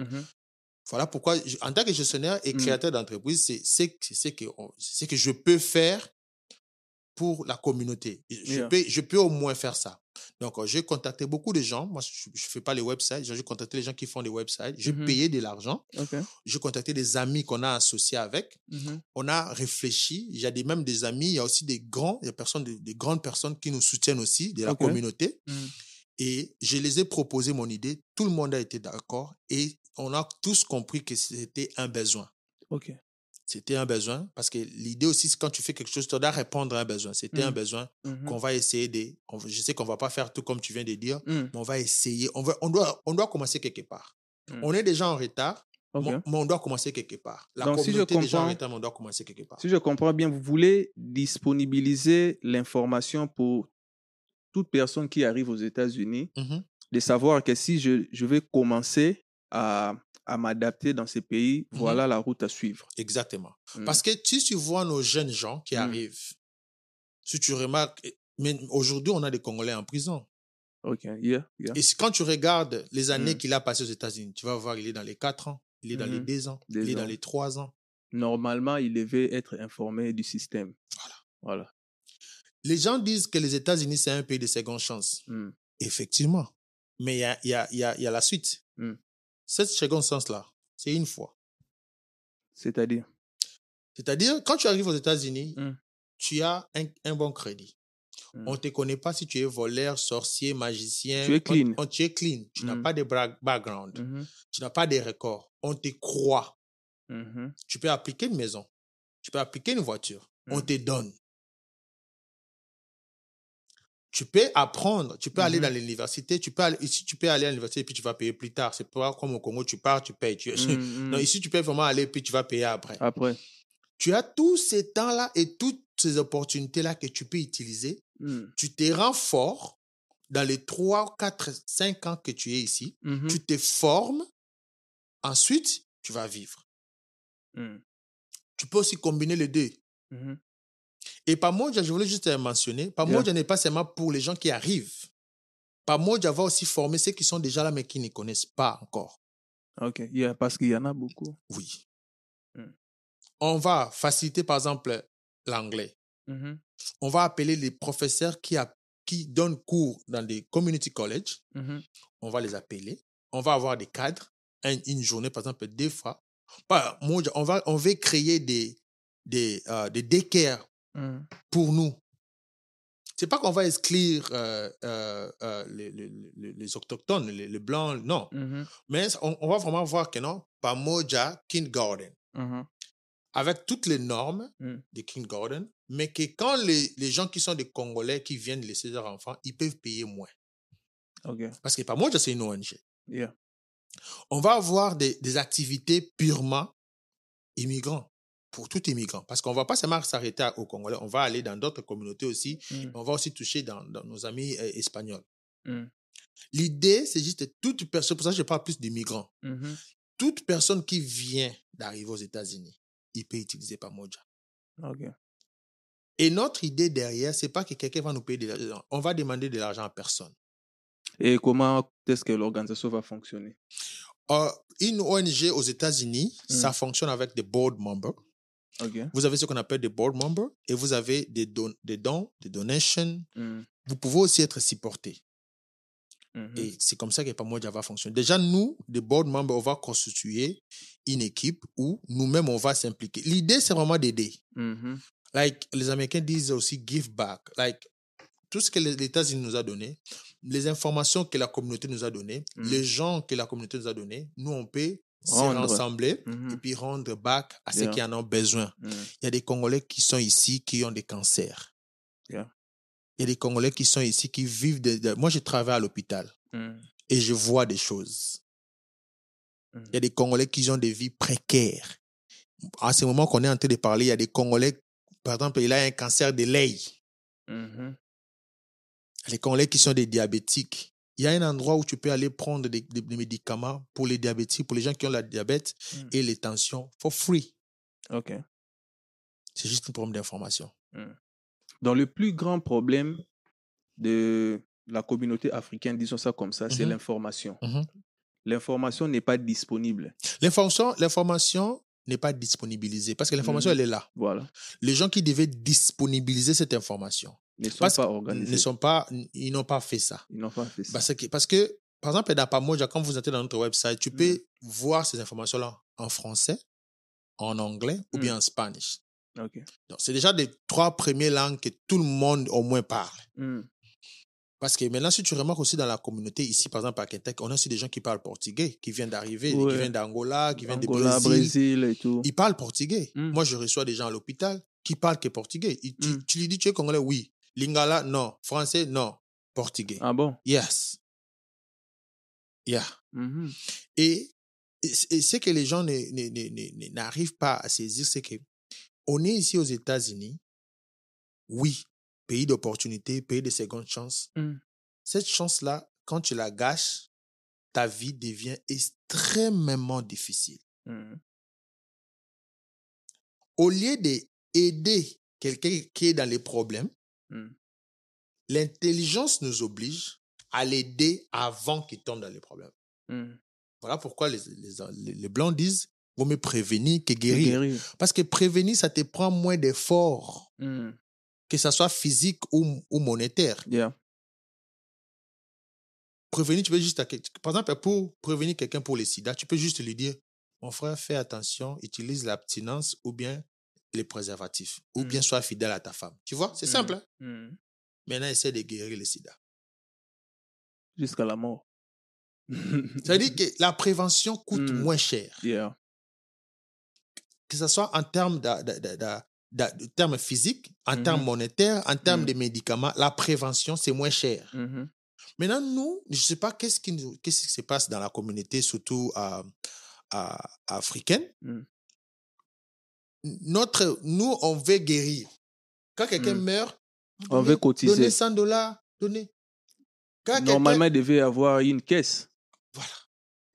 [SPEAKER 2] voilà pourquoi, en tant que gestionnaire et créateur d'entreprise, c'est ce que, que je peux faire pour la communauté. Je,
[SPEAKER 1] Yeah.
[SPEAKER 2] peux, je peux au moins faire ça. Donc, euh, j'ai contacté beaucoup de gens. Moi, je ne fais pas les websites. J'ai contacté les gens qui font les websites. J'ai
[SPEAKER 1] Mhm.
[SPEAKER 2] payé de l'argent.
[SPEAKER 1] OK.
[SPEAKER 2] J'ai contacté des amis qu'on a associés avec.
[SPEAKER 1] Mhm.
[SPEAKER 2] On a réfléchi. Il y a des, même des amis. Il y a aussi des grands, il y a personnes, des, des grandes personnes qui nous soutiennent aussi de la communauté.
[SPEAKER 1] Mhm.
[SPEAKER 2] Et je les ai proposé mon idée. Tout le monde a été d'accord. Et on a tous compris que c'était un besoin.
[SPEAKER 1] OK.
[SPEAKER 2] C'était un besoin parce que l'idée aussi, c'est quand tu fais quelque chose, tu dois répondre à un besoin. C'était un
[SPEAKER 1] Mm.
[SPEAKER 2] besoin
[SPEAKER 1] Mhm.
[SPEAKER 2] qu'on va essayer de. on- je sais qu'on va pas faire tout comme tu viens de dire,
[SPEAKER 1] Mhm.
[SPEAKER 2] mais on va essayer. On, va, on, doit, on doit commencer quelque part. On est déjà en retard, mais on doit commencer quelque part. La
[SPEAKER 1] Donc, si je
[SPEAKER 2] communauté est déjà en
[SPEAKER 1] comprends-
[SPEAKER 2] retard, mais on doit commencer quelque part.
[SPEAKER 1] Si je comprends bien, vous voulez disponibiliser l'information pour toute personne qui arrive aux États-Unis, de savoir que si je, je vais commencer à, à m'adapter dans ces pays,
[SPEAKER 2] Mhm.
[SPEAKER 1] voilà la route à suivre.
[SPEAKER 2] Exactement.
[SPEAKER 1] Mm.
[SPEAKER 2] Parce que si tu vois nos jeunes gens qui
[SPEAKER 1] Mm.
[SPEAKER 2] arrivent, si tu remarques, mais aujourd'hui, on a des Congolais en prison.
[SPEAKER 1] OK. Yeah. Yeah.
[SPEAKER 2] Et quand tu regardes les années qu'il a passées aux États-Unis, tu vas voir, il est dans les 4 ans, il est dans les
[SPEAKER 1] Mhm.
[SPEAKER 2] 2 ans, il est dans
[SPEAKER 1] ans.
[SPEAKER 2] les 3 ans.
[SPEAKER 1] Normalement, il devait être informé du système.
[SPEAKER 2] Voilà.
[SPEAKER 1] Voilà.
[SPEAKER 2] Les gens disent que les États-Unis, c'est un pays de seconde chance.
[SPEAKER 1] Mm.
[SPEAKER 2] Effectivement. Mais il y a, y, a, y, a, y a la suite.
[SPEAKER 1] Mm.
[SPEAKER 2] Cette seconde chance-là, c'est une fois.
[SPEAKER 1] C'est-à-dire?
[SPEAKER 2] C'est-à-dire, quand tu arrives aux États-Unis,
[SPEAKER 1] Mm.
[SPEAKER 2] tu as un, un bon crédit.
[SPEAKER 1] Mm.
[SPEAKER 2] On ne te connaît pas si tu es voleur, sorcier, magicien.
[SPEAKER 1] Tu es
[SPEAKER 2] On-
[SPEAKER 1] clean.
[SPEAKER 2] on- tu es clean. Tu n'as
[SPEAKER 1] Mm.
[SPEAKER 2] pas de background. Tu n'as pas de records. On te croit. Tu peux appliquer une maison. Tu peux appliquer une voiture. On te donne. Tu peux apprendre. Tu peux aller
[SPEAKER 1] Mhm.
[SPEAKER 2] dans l'université. Tu peux aller, ici, tu peux aller à l'université et puis tu vas payer plus tard. C'est pas comme au Congo, tu pars, tu payes. Tu...
[SPEAKER 1] Mm,
[SPEAKER 2] Non,
[SPEAKER 1] mm.
[SPEAKER 2] ici, tu peux vraiment aller puis tu vas payer après.
[SPEAKER 1] Après.
[SPEAKER 2] Tu as tous ces temps-là et toutes ces opportunités-là que tu peux utiliser.
[SPEAKER 1] Mm.
[SPEAKER 2] Tu te rends fort dans les 3, 4, 5 ans que tu es ici.
[SPEAKER 1] Mhm.
[SPEAKER 2] Tu te formes. Ensuite, tu vas vivre.
[SPEAKER 1] Mm.
[SPEAKER 2] Tu peux aussi combiner les deux. Et Pamoja, je voulais juste euh, mentionner, Pamoja n'est pas seulement pour les gens qui arrivent. Pamoja va aussi former ceux qui sont déjà là mais qui ne connaissent pas encore.
[SPEAKER 1] OK. Yeah, parce qu'il y en a beaucoup.
[SPEAKER 2] Oui.
[SPEAKER 1] Mm.
[SPEAKER 2] On va faciliter, par exemple, l'anglais.
[SPEAKER 1] Mhm.
[SPEAKER 2] On va appeler les professeurs qui, a- qui donnent cours dans des community colleges.
[SPEAKER 1] Mhm.
[SPEAKER 2] On va les appeler. On va avoir des cadres. Un- une journée, par exemple, deux fois. Moja, on, va, on va créer des, des, euh, des daycare
[SPEAKER 1] Mm.
[SPEAKER 2] pour nous. C'est pas qu'on va exclure euh, euh, euh, les, les, les- les autochtones, les, blancs, non.
[SPEAKER 1] Mhm.
[SPEAKER 2] Mais on, on va vraiment voir que non, Pamoja Kindergarten,
[SPEAKER 1] Mhm.
[SPEAKER 2] avec toutes les normes
[SPEAKER 1] Mm.
[SPEAKER 2] de Kindergarten, mais que quand les, les gens qui sont des Congolais qui viennent laisser leurs enfants, ils peuvent payer moins.
[SPEAKER 1] OK.
[SPEAKER 2] Parce que Pamoja, c'est une ONG.
[SPEAKER 1] Yeah.
[SPEAKER 2] On va avoir des, des activités purement immigrants, pour tout immigrant. Parce qu'on ne va pas seulement s'arrêter aux Congolais, on va aller dans d'autres communautés aussi.
[SPEAKER 1] Mm.
[SPEAKER 2] On va aussi toucher dans, dans nos amis euh, espagnols.
[SPEAKER 1] Mm.
[SPEAKER 2] L'idée, c'est juste toute personne, pour ça je parle plus d'immigrants.
[SPEAKER 1] Mhm.
[SPEAKER 2] Toute personne qui vient d'arriver aux États-Unis, il peut utiliser Pamoja. Et notre idée derrière, c'est pas que quelqu'un va nous payer de l'argent. On va demander de l'argent à personne.
[SPEAKER 1] Et comment est-ce que l'organisation va fonctionner?
[SPEAKER 2] Euh, une ONG aux États-Unis,
[SPEAKER 1] Mm.
[SPEAKER 2] ça fonctionne avec des board members. Vous avez ce qu'on appelle des board members et vous avez des, don- des dons, des donations.
[SPEAKER 1] Mm.
[SPEAKER 2] Vous pouvez aussi être supporté.
[SPEAKER 1] Mhm.
[SPEAKER 2] Et c'est comme ça que Pamoja va fonctionner. Déjà, nous, des board members, on va constituer une équipe où nous-mêmes, on va s'impliquer. L'idée, c'est vraiment d'aider.
[SPEAKER 1] Mhm.
[SPEAKER 2] Like, les Américains disent aussi give back. Like, tout ce que les États-Unis nous a donné, les informations que la communauté nous a données,
[SPEAKER 1] Mm.
[SPEAKER 2] les gens que la communauté nous a donnés, nous, on peut se rassembler
[SPEAKER 1] Mhm.
[SPEAKER 2] et puis rendre back à ceux qui en ont besoin.
[SPEAKER 1] Mm.
[SPEAKER 2] Il y a des Congolais qui sont ici qui ont des cancers.
[SPEAKER 1] Yeah.
[SPEAKER 2] Il y a des Congolais qui sont ici qui vivent. de- de- Moi, je travaille à l'hôpital
[SPEAKER 1] Mm.
[SPEAKER 2] et je vois des choses.
[SPEAKER 1] Mhm.
[SPEAKER 2] Il y a des Congolais qui ont des vies précaires. À ce moment qu'on est en train de parler, il y a des Congolais, par exemple, il a un cancer de l'œil.
[SPEAKER 1] Mhm.
[SPEAKER 2] Les Congolais qui sont des diabétiques. Il y a un endroit où tu peux aller prendre des, des- des médicaments pour les diabétiques, pour les gens qui ont la diabète
[SPEAKER 1] Mm.
[SPEAKER 2] et les tensions, for free.
[SPEAKER 1] OK.
[SPEAKER 2] C'est juste un problème d'information.
[SPEAKER 1] Donc, le plus grand problème de la communauté africaine, disons ça comme ça, c'est
[SPEAKER 2] Mhm.
[SPEAKER 1] l'information.
[SPEAKER 2] Mhm.
[SPEAKER 1] L'information n'est pas disponible.
[SPEAKER 2] L'information, l'information n'est pas disponibilisée parce que l'information,
[SPEAKER 1] Mhm.
[SPEAKER 2] elle est là.
[SPEAKER 1] Voilà.
[SPEAKER 2] Les gens qui devaient disponibiliser cette information
[SPEAKER 1] ne sont
[SPEAKER 2] Parce
[SPEAKER 1] pas
[SPEAKER 2] ne
[SPEAKER 1] organisés.
[SPEAKER 2] sont pas, ils n'ont pas fait ça.
[SPEAKER 1] Ils n'ont pas fait ça.
[SPEAKER 2] Parce que, parce que par exemple, dans Pamoja, quand vous entrez dans notre website, tu peux
[SPEAKER 1] Mhm.
[SPEAKER 2] voir ces informations-là en français, en anglais ou bien en spanish.
[SPEAKER 1] Ok.
[SPEAKER 2] Donc, c'est déjà les trois premières langues que tout le monde au moins parle.
[SPEAKER 1] Hmm.
[SPEAKER 2] Parce que maintenant, si tu remarques aussi dans la communauté, ici, par exemple, à Kentucky, on a aussi des gens qui parlent portugais, qui viennent d'arriver,
[SPEAKER 1] Ouais.
[SPEAKER 2] qui viennent d'Angola, qui viennent
[SPEAKER 1] Angola,
[SPEAKER 2] du Brésil.
[SPEAKER 1] Brésil et tout.
[SPEAKER 2] Ils parlent portugais.
[SPEAKER 1] Mm.
[SPEAKER 2] Moi, je reçois des gens à l'hôpital qui parlent que portugais.
[SPEAKER 1] Mm.
[SPEAKER 2] tu lui dis, tu es congolais? Oui. Lingala? Non. Français? Non. Portugais.
[SPEAKER 1] Ah bon?
[SPEAKER 2] Yes. Yeah.
[SPEAKER 1] Mhm.
[SPEAKER 2] Et, et ce que les gens ne- ne- ne- n'arrivent pas à saisir, c'est que on est ici aux États-Unis. Oui, pays d'opportunité, pays de seconde chance.
[SPEAKER 1] Mm.
[SPEAKER 2] Cette chance-là, quand tu la gâches, ta vie devient extrêmement difficile.
[SPEAKER 1] Mhm.
[SPEAKER 2] Au lieu d'aider quelqu'un qui est dans les problèmes,
[SPEAKER 1] Mm.
[SPEAKER 2] l'intelligence nous oblige à l'aider avant qu'il tombe dans les problèmes.
[SPEAKER 1] Mm.
[SPEAKER 2] Voilà pourquoi les, les, les- Blancs disent vaut mieux prévenir que guérir.
[SPEAKER 1] Guérir.
[SPEAKER 2] Parce que prévenir, ça te prend moins d'efforts,
[SPEAKER 1] Mm.
[SPEAKER 2] que ça soit physique ou, ou monétaire.
[SPEAKER 1] Yeah.
[SPEAKER 2] Prévenir, tu peux juste... Par exemple, pour prévenir quelqu'un pour le sida, tu peux juste lui dire, mon frère, fais attention, utilise l'abstinence ou bien les préservatifs, ou
[SPEAKER 1] Mm.
[SPEAKER 2] bien sois fidèle à ta femme. Tu vois, c'est
[SPEAKER 1] Mm.
[SPEAKER 2] simple. hein?
[SPEAKER 1] Mm.
[SPEAKER 2] Maintenant, essaie de guérir le sida.
[SPEAKER 1] Jusqu'à la mort.
[SPEAKER 2] Ça veut dire que la prévention coûte
[SPEAKER 1] Mm.
[SPEAKER 2] moins cher.
[SPEAKER 1] Yeah.
[SPEAKER 2] que ce soit en termes de, de, de- termes physiques, en
[SPEAKER 1] Mhm.
[SPEAKER 2] termes monétaires, en termes de médicaments, la prévention, c'est moins cher.
[SPEAKER 1] Mhm.
[SPEAKER 2] Maintenant, nous, je ne sais pas qu'est-ce qui, qu'est-ce qui se passe dans la communauté, surtout euh, euh, africaine. Notre, nous, on veut guérir. Quand quelqu'un
[SPEAKER 1] Mm.
[SPEAKER 2] meurt,
[SPEAKER 1] On veut cotiser.
[SPEAKER 2] Donnez 100 dollars. Quand quelqu'un-
[SPEAKER 1] Normalement, il devait avoir une caisse.
[SPEAKER 2] Voilà.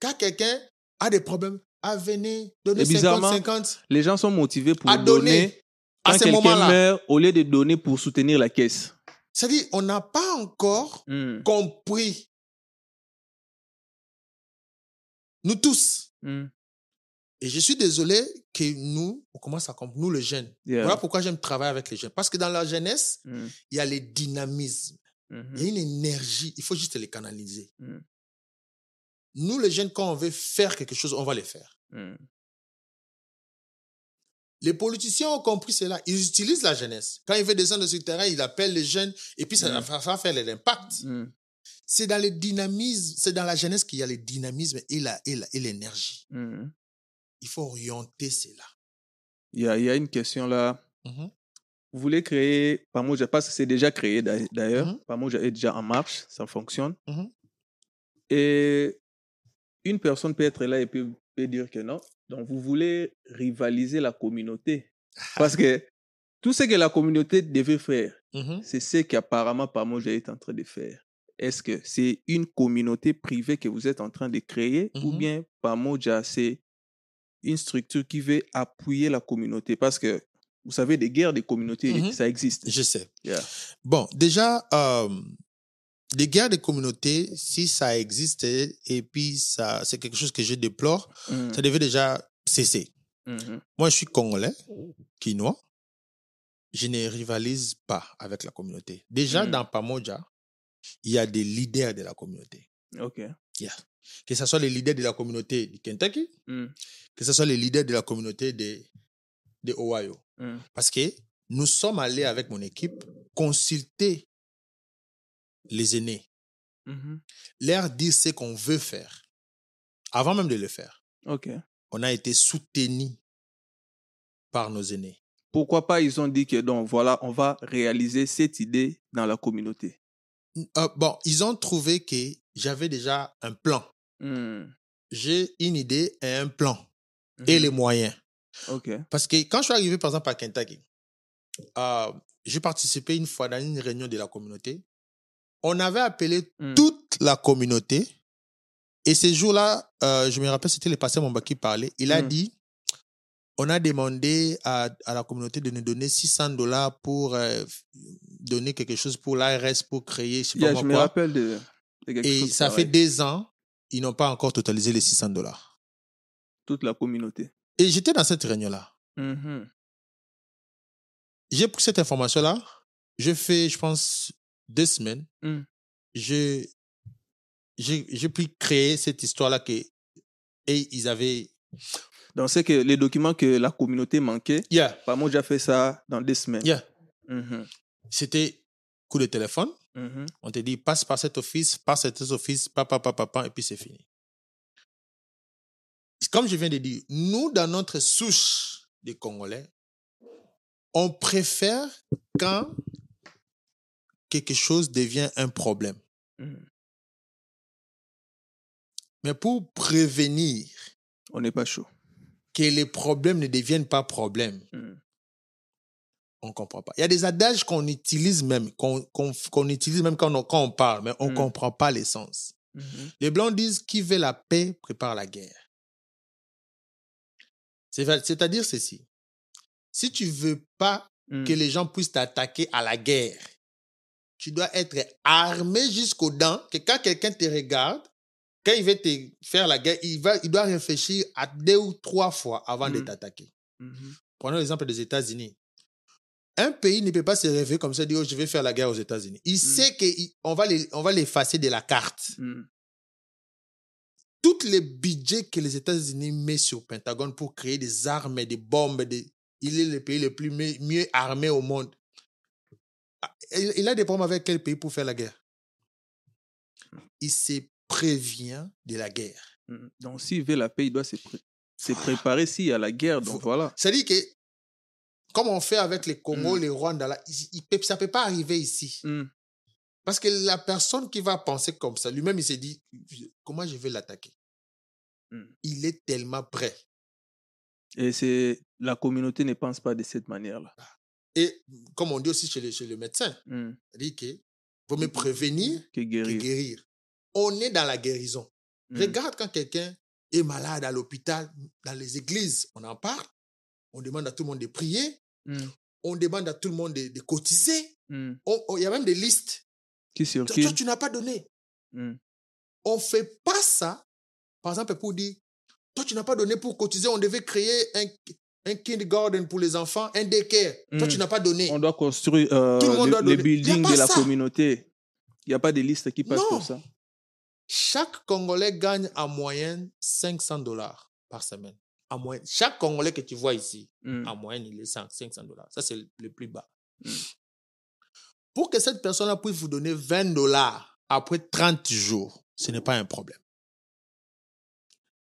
[SPEAKER 2] Quand quelqu'un a des problèmes, ah, venez, donnez
[SPEAKER 1] Et
[SPEAKER 2] 50,
[SPEAKER 1] bizarrement,
[SPEAKER 2] 50
[SPEAKER 1] Les gens sont motivés pour
[SPEAKER 2] à
[SPEAKER 1] donner.
[SPEAKER 2] donner. À
[SPEAKER 1] Quand
[SPEAKER 2] ce
[SPEAKER 1] quelqu'un
[SPEAKER 2] moment-là,
[SPEAKER 1] meurt, au lieu de donner pour soutenir la caisse.
[SPEAKER 2] c'est-à-dire, on n'a pas encore
[SPEAKER 1] Mm.
[SPEAKER 2] compris. Nous tous.
[SPEAKER 1] Mm.
[SPEAKER 2] Et je suis désolé que nous, on commence à comprendre, nous les jeunes.
[SPEAKER 1] Yeah.
[SPEAKER 2] Voilà pourquoi j'aime travailler avec les jeunes. Parce que dans la jeunesse,
[SPEAKER 1] Mm.
[SPEAKER 2] il y a les dynamismes,
[SPEAKER 1] Mhm.
[SPEAKER 2] il y a une énergie, il faut juste les canaliser.
[SPEAKER 1] Mm.
[SPEAKER 2] Nous les jeunes, quand on veut faire quelque chose, on va le faire.
[SPEAKER 1] Mm.
[SPEAKER 2] Les politiciens ont compris cela. Ils utilisent la jeunesse. Quand ils veulent descendre sur le terrain, ils appellent les jeunes et puis ça va va faire l'impact. C'est dans le dynamisme, c'est dans la jeunesse qu'il y a le dynamisme et la- et la- et l'énergie. Il faut orienter cela.
[SPEAKER 1] Il y a, il y a une question là.
[SPEAKER 2] Mhm.
[SPEAKER 1] Vous voulez créer, Pamoja, parce que c'est déjà créé d'ailleurs.
[SPEAKER 2] Mhm.
[SPEAKER 1] Pamoja est déjà en marche, ça fonctionne.
[SPEAKER 2] Mhm.
[SPEAKER 1] Et une personne peut être là et peut, peut dire que non. Donc, vous voulez rivaliser la communauté. Parce que tout ce que la communauté devait faire,
[SPEAKER 2] Mhm.
[SPEAKER 1] c'est ce qu'apparemment Pamoja est en train de faire. Est-ce que c'est une communauté privée que vous êtes en train de créer ou
[SPEAKER 2] Mhm.
[SPEAKER 1] bien Pamoja, c'est une structure qui veut appuyer la communauté? Parce que, vous savez, des guerres de communautés,
[SPEAKER 2] Mhm.
[SPEAKER 1] ça existe.
[SPEAKER 2] Je sais.
[SPEAKER 1] Yeah.
[SPEAKER 2] Bon, déjà, euh, des guerres de communauté, si ça existe et puis ça, c'est quelque chose que je déplore,
[SPEAKER 1] Mhm.
[SPEAKER 2] ça devait déjà cesser.
[SPEAKER 1] Mhm.
[SPEAKER 2] Moi, je suis congolais, quinois. Je ne rivalise pas avec la communauté. Déjà,
[SPEAKER 1] Mm.
[SPEAKER 2] dans Pamoja, il y a des leaders de la communauté.
[SPEAKER 1] OK.
[SPEAKER 2] Que ce soit les leaders de la communauté du Kentucky,
[SPEAKER 1] Mm.
[SPEAKER 2] que ce soit les leaders de la communauté de, de Ohio.
[SPEAKER 1] Mm.
[SPEAKER 2] Parce que nous sommes allés avec mon équipe consulter les aînés,
[SPEAKER 1] Mhm.
[SPEAKER 2] leur dire ce qu'on veut faire, avant même de le faire. On a été soutenus par nos aînés.
[SPEAKER 1] Pourquoi pas ils ont dit que donc voilà, on va réaliser cette idée dans la communauté.
[SPEAKER 2] Euh, bon, ils ont trouvé que j'avais déjà un plan.
[SPEAKER 1] Hmm.
[SPEAKER 2] J'ai une idée et un plan et
[SPEAKER 1] Mhm.
[SPEAKER 2] les moyens.
[SPEAKER 1] OK.
[SPEAKER 2] Parce que quand je suis arrivé, par exemple, à Kentucky, euh, j'ai participé une fois dans une réunion de la communauté. On avait appelé
[SPEAKER 1] Hmm.
[SPEAKER 2] toute la communauté. Et ce jour-là, euh, je me rappelle, c'était le pasteur Momba qui parlait. Il a
[SPEAKER 1] Mm.
[SPEAKER 2] dit, on a demandé à, à la communauté de nous donner 600 dollars pour euh, donner quelque chose pour l'ARS, pour créer, je sais pas moi
[SPEAKER 1] je me
[SPEAKER 2] quoi.
[SPEAKER 1] rappelle de, de quelque
[SPEAKER 2] Et
[SPEAKER 1] chose
[SPEAKER 2] ça fait
[SPEAKER 1] pareil.
[SPEAKER 2] deux ans, ils n'ont pas encore totalisé les 600 dollars.
[SPEAKER 1] toute la communauté.
[SPEAKER 2] Et j'étais dans cette réunion-là.
[SPEAKER 1] Mhm.
[SPEAKER 2] J'ai pris cette information-là. J'ai fait, je pense, deux semaines.
[SPEAKER 1] Mm.
[SPEAKER 2] J'ai, j'ai, j'ai pu créer cette histoire-là que, et ils avaient,
[SPEAKER 1] Donc, c'est que les documents que la communauté manquait,
[SPEAKER 2] yeah,
[SPEAKER 1] Pamoja a fait ça dans deux semaines.
[SPEAKER 2] yeah.
[SPEAKER 1] Mhm.
[SPEAKER 2] C'était coup de téléphone.
[SPEAKER 1] Mhm.
[SPEAKER 2] On te dit, passe par cet office, passe par cet office, papa, papa, papa, et puis c'est fini. Comme je viens de dire, nous, dans notre souche des Congolais, on préfère quand quelque chose devient un problème.
[SPEAKER 1] Mhm.
[SPEAKER 2] Mais pour prévenir
[SPEAKER 1] On n'est pas chaud.
[SPEAKER 2] que les problèmes ne deviennent pas problèmes,
[SPEAKER 1] Mhm.
[SPEAKER 2] On ne comprend pas. Il y a des adages qu'on utilise même, qu'on qu'on utilise même quand on, quand on parle, mais on ne
[SPEAKER 1] Mm.
[SPEAKER 2] comprend pas l'essence.
[SPEAKER 1] Mhm.
[SPEAKER 2] Les Blancs disent qui veut la paix prépare la guerre. C'est- C'est-à-dire ceci. Si tu veux pas que les gens puissent t'attaquer à la guerre, tu dois être armé jusqu'aux dents, que quand quelqu'un te regarde, quand il veut te faire la guerre, il, va, il doit réfléchir à deux ou trois fois avant de
[SPEAKER 1] Mm.
[SPEAKER 2] t'attaquer.
[SPEAKER 1] Mhm.
[SPEAKER 2] Prenons l'exemple des États-Unis. Un pays ne peut pas se réveiller comme ça et dire oh, je vais faire la guerre aux États-Unis. Il sait qu'on va les- on va l'effacer de la carte.
[SPEAKER 1] Mhm.
[SPEAKER 2] Tous les budgets que les États-Unis mettent sur le Pentagone pour créer des armes, des bombes, des- il est le pays le plus mieux, armé au monde. Ah, Il, il a des problèmes avec quel pays pour faire la guerre? Il se prévient de la guerre.
[SPEAKER 1] Mhm. Donc, s'il veut la paix, il doit se, pré- se préparer s'il y a la guerre. Donc,
[SPEAKER 2] Faut-
[SPEAKER 1] voilà.
[SPEAKER 2] C'est-à-dire que, comme on fait avec les Congo,
[SPEAKER 1] Mm.
[SPEAKER 2] les Rwanda, là, il- il peut- ça ne peut pas arriver ici.
[SPEAKER 1] Mhm.
[SPEAKER 2] Parce que la personne qui va penser comme ça, lui-même, il s'est dit, comment je vais l'attaquer?
[SPEAKER 1] Mm.
[SPEAKER 2] Il est tellement prêt.
[SPEAKER 1] Et c'est la communauté ne pense pas de cette manière-là.
[SPEAKER 2] Et comme on dit aussi chez le, chez le médecin,
[SPEAKER 1] Mhm.
[SPEAKER 2] c'est-à-dire que vaut mieux prévenir
[SPEAKER 1] Que
[SPEAKER 2] que
[SPEAKER 1] guérir.
[SPEAKER 2] On est dans la guérison. Regarde quand quelqu'un est malade à l'hôpital, dans les églises, on en parle. On demande à tout le monde de prier.
[SPEAKER 1] Mhm.
[SPEAKER 2] On demande à tout le monde de, de cotiser. On- Il y a même des listes.
[SPEAKER 1] Qui
[SPEAKER 2] Toi,
[SPEAKER 1] circule.
[SPEAKER 2] toi, tu n'as pas donné.
[SPEAKER 1] Mhm.
[SPEAKER 2] On ne fait pas ça, par exemple, pour dire, toi, tu n'as pas donné pour cotiser, on devait créer un, un kindergarten pour les enfants, un daycare. Toi, tu n'as pas donné.
[SPEAKER 1] On doit construire euh,
[SPEAKER 2] Tout le monde
[SPEAKER 1] le-
[SPEAKER 2] doit donner.
[SPEAKER 1] Buildings de la
[SPEAKER 2] ça.
[SPEAKER 1] communauté. Il n'y a pas de liste qui passe
[SPEAKER 2] Non.
[SPEAKER 1] pour ça.
[SPEAKER 2] Chaque Congolais gagne en moyenne 500 dollars par semaine. Moyenne. Chaque Congolais que tu vois ici,
[SPEAKER 1] Mhm.
[SPEAKER 2] en moyenne, il est 5 500 dollars. Ça, c'est le- plus bas.
[SPEAKER 1] Mm.
[SPEAKER 2] Pour que cette personne-là puisse vous donner 20 dollars après 30 jours, ce n'est pas un problème.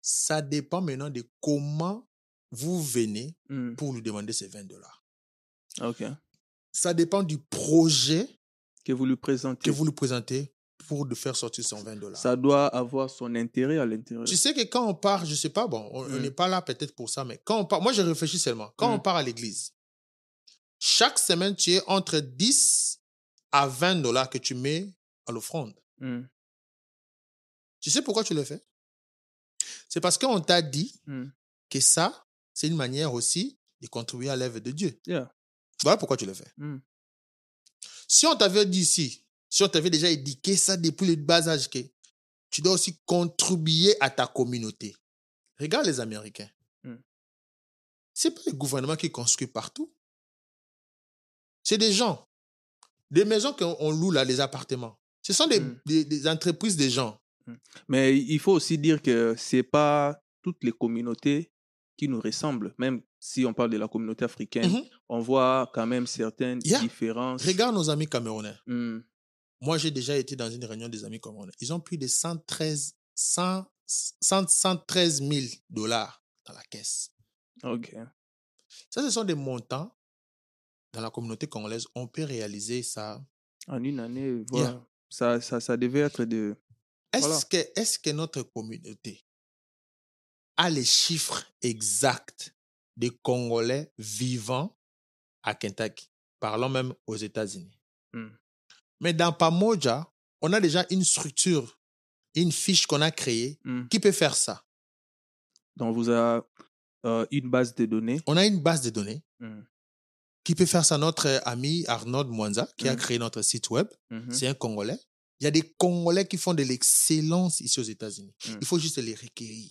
[SPEAKER 2] Ça dépend maintenant de comment vous venez
[SPEAKER 1] Mhm.
[SPEAKER 2] pour lui demander ces 20 dollars.
[SPEAKER 1] Ok.
[SPEAKER 2] Ça dépend du projet
[SPEAKER 1] Que vous lui présentez.
[SPEAKER 2] que vous lui présentez pour de faire sortir son 20 dollars.
[SPEAKER 1] Ça doit avoir son intérêt à l'intérieur.
[SPEAKER 2] Tu sais que quand on part, je sais pas, bon, on
[SPEAKER 1] Mm.
[SPEAKER 2] n'est pas là peut-être pour ça, mais quand on part, moi je réfléchis seulement. Quand
[SPEAKER 1] Mm.
[SPEAKER 2] on part à l'église, chaque semaine, tu es entre 10 à 20 dollars que tu mets à l'offrande. Tu sais pourquoi tu le fais? C'est parce qu'on t'a dit que ça, c'est une manière aussi de contribuer à l'œuvre de Dieu.
[SPEAKER 1] Yeah.
[SPEAKER 2] Voilà pourquoi tu le fais. Si on t'avait dit ici, si on t'avait déjà éduqué ça depuis le bas âge, que tu dois aussi contribuer à ta communauté. Regarde les Américains.
[SPEAKER 1] Mm.
[SPEAKER 2] C'est pas le gouvernement qui construit partout. C'est des gens. Des maisons qu'on on loue là, les appartements. Ce sont des,
[SPEAKER 1] Mm.
[SPEAKER 2] des- des entreprises des gens.
[SPEAKER 1] Mais il faut aussi dire que ce n'est pas toutes les communautés qui nous ressemblent. Même si on parle de la communauté africaine,
[SPEAKER 2] Mhm.
[SPEAKER 1] on voit quand même certaines
[SPEAKER 2] Yeah.
[SPEAKER 1] différences.
[SPEAKER 2] Regarde nos amis camerounais.
[SPEAKER 1] Mhm.
[SPEAKER 2] Moi, j'ai déjà été dans une réunion des amis camerounais. Ils ont plus de 113, 100, 100 113 000 dollars dans la caisse.
[SPEAKER 1] Ok.
[SPEAKER 2] Ça, ce sont des montants dans la communauté congolaise. On peut réaliser ça.
[SPEAKER 1] En une année, voilà. Ça, ça, ça devait être de.
[SPEAKER 2] Est-ce
[SPEAKER 1] Voilà.
[SPEAKER 2] que, est que notre communauté a les chiffres exacts des Congolais vivant à Kentucky, parlons même aux États-Unis?
[SPEAKER 1] Hmm.
[SPEAKER 2] Mais dans Pamoja, on a déjà une structure, une fiche qu'on a créée
[SPEAKER 1] Mhm.
[SPEAKER 2] qui peut faire ça.
[SPEAKER 1] Donc, vous avez euh, une base de données.
[SPEAKER 2] On a une base de données
[SPEAKER 1] Mhm.
[SPEAKER 2] qui peut faire ça. Notre ami Arnaud Mwanza, qui a
[SPEAKER 1] Mhm.
[SPEAKER 2] créé notre site web, c'est un Congolais. Il y a des Congolais qui font de l'excellence ici aux États-Unis. Il faut juste les requérir.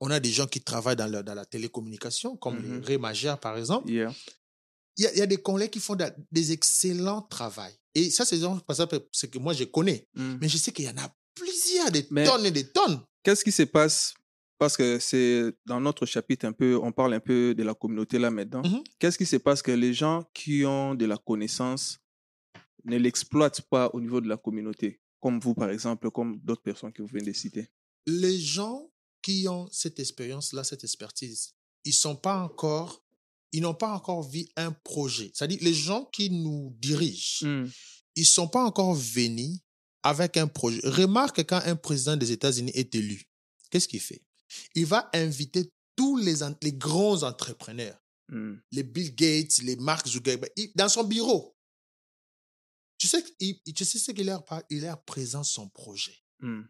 [SPEAKER 2] On a des gens qui travaillent dans, le- dans la télécommunication, comme les Ray Magère, par exemple.
[SPEAKER 1] Yeah.
[SPEAKER 2] Il y, a, il y a des collègues qui font des excellents travaux. Et ça, c'est c'est que moi, je connais.
[SPEAKER 1] Mm.
[SPEAKER 2] Mais je sais qu'il y en a plusieurs, des
[SPEAKER 1] Mais-
[SPEAKER 2] tonnes et des tonnes.
[SPEAKER 1] Qu'est-ce qui se passe? Parce que c'est dans notre chapitre un peu, on parle un peu de la communauté là maintenant.
[SPEAKER 2] Mhm.
[SPEAKER 1] Qu'est-ce qui se passe que les gens qui ont de la connaissance ne l'exploitent pas au niveau de la communauté, comme vous par exemple, comme d'autres personnes que vous venez de citer.
[SPEAKER 2] Les gens qui ont cette expérience-là, cette expertise, ils sont pas encore, ils n'ont pas encore vu un projet. C'est-à-dire, les gens qui nous dirigent,
[SPEAKER 1] Mm.
[SPEAKER 2] ils sont pas encore venus avec un projet. Remarque quand un président des États-Unis est élu, qu'est-ce qu'il fait? Il va inviter tous les, grands entrepreneurs,
[SPEAKER 1] Mm.
[SPEAKER 2] les Bill Gates, les Mark Zuckerberg, dans son bureau. Tu sais, il, tu sais ce qu'il leur parle Il leur présente son projet.
[SPEAKER 1] Mm.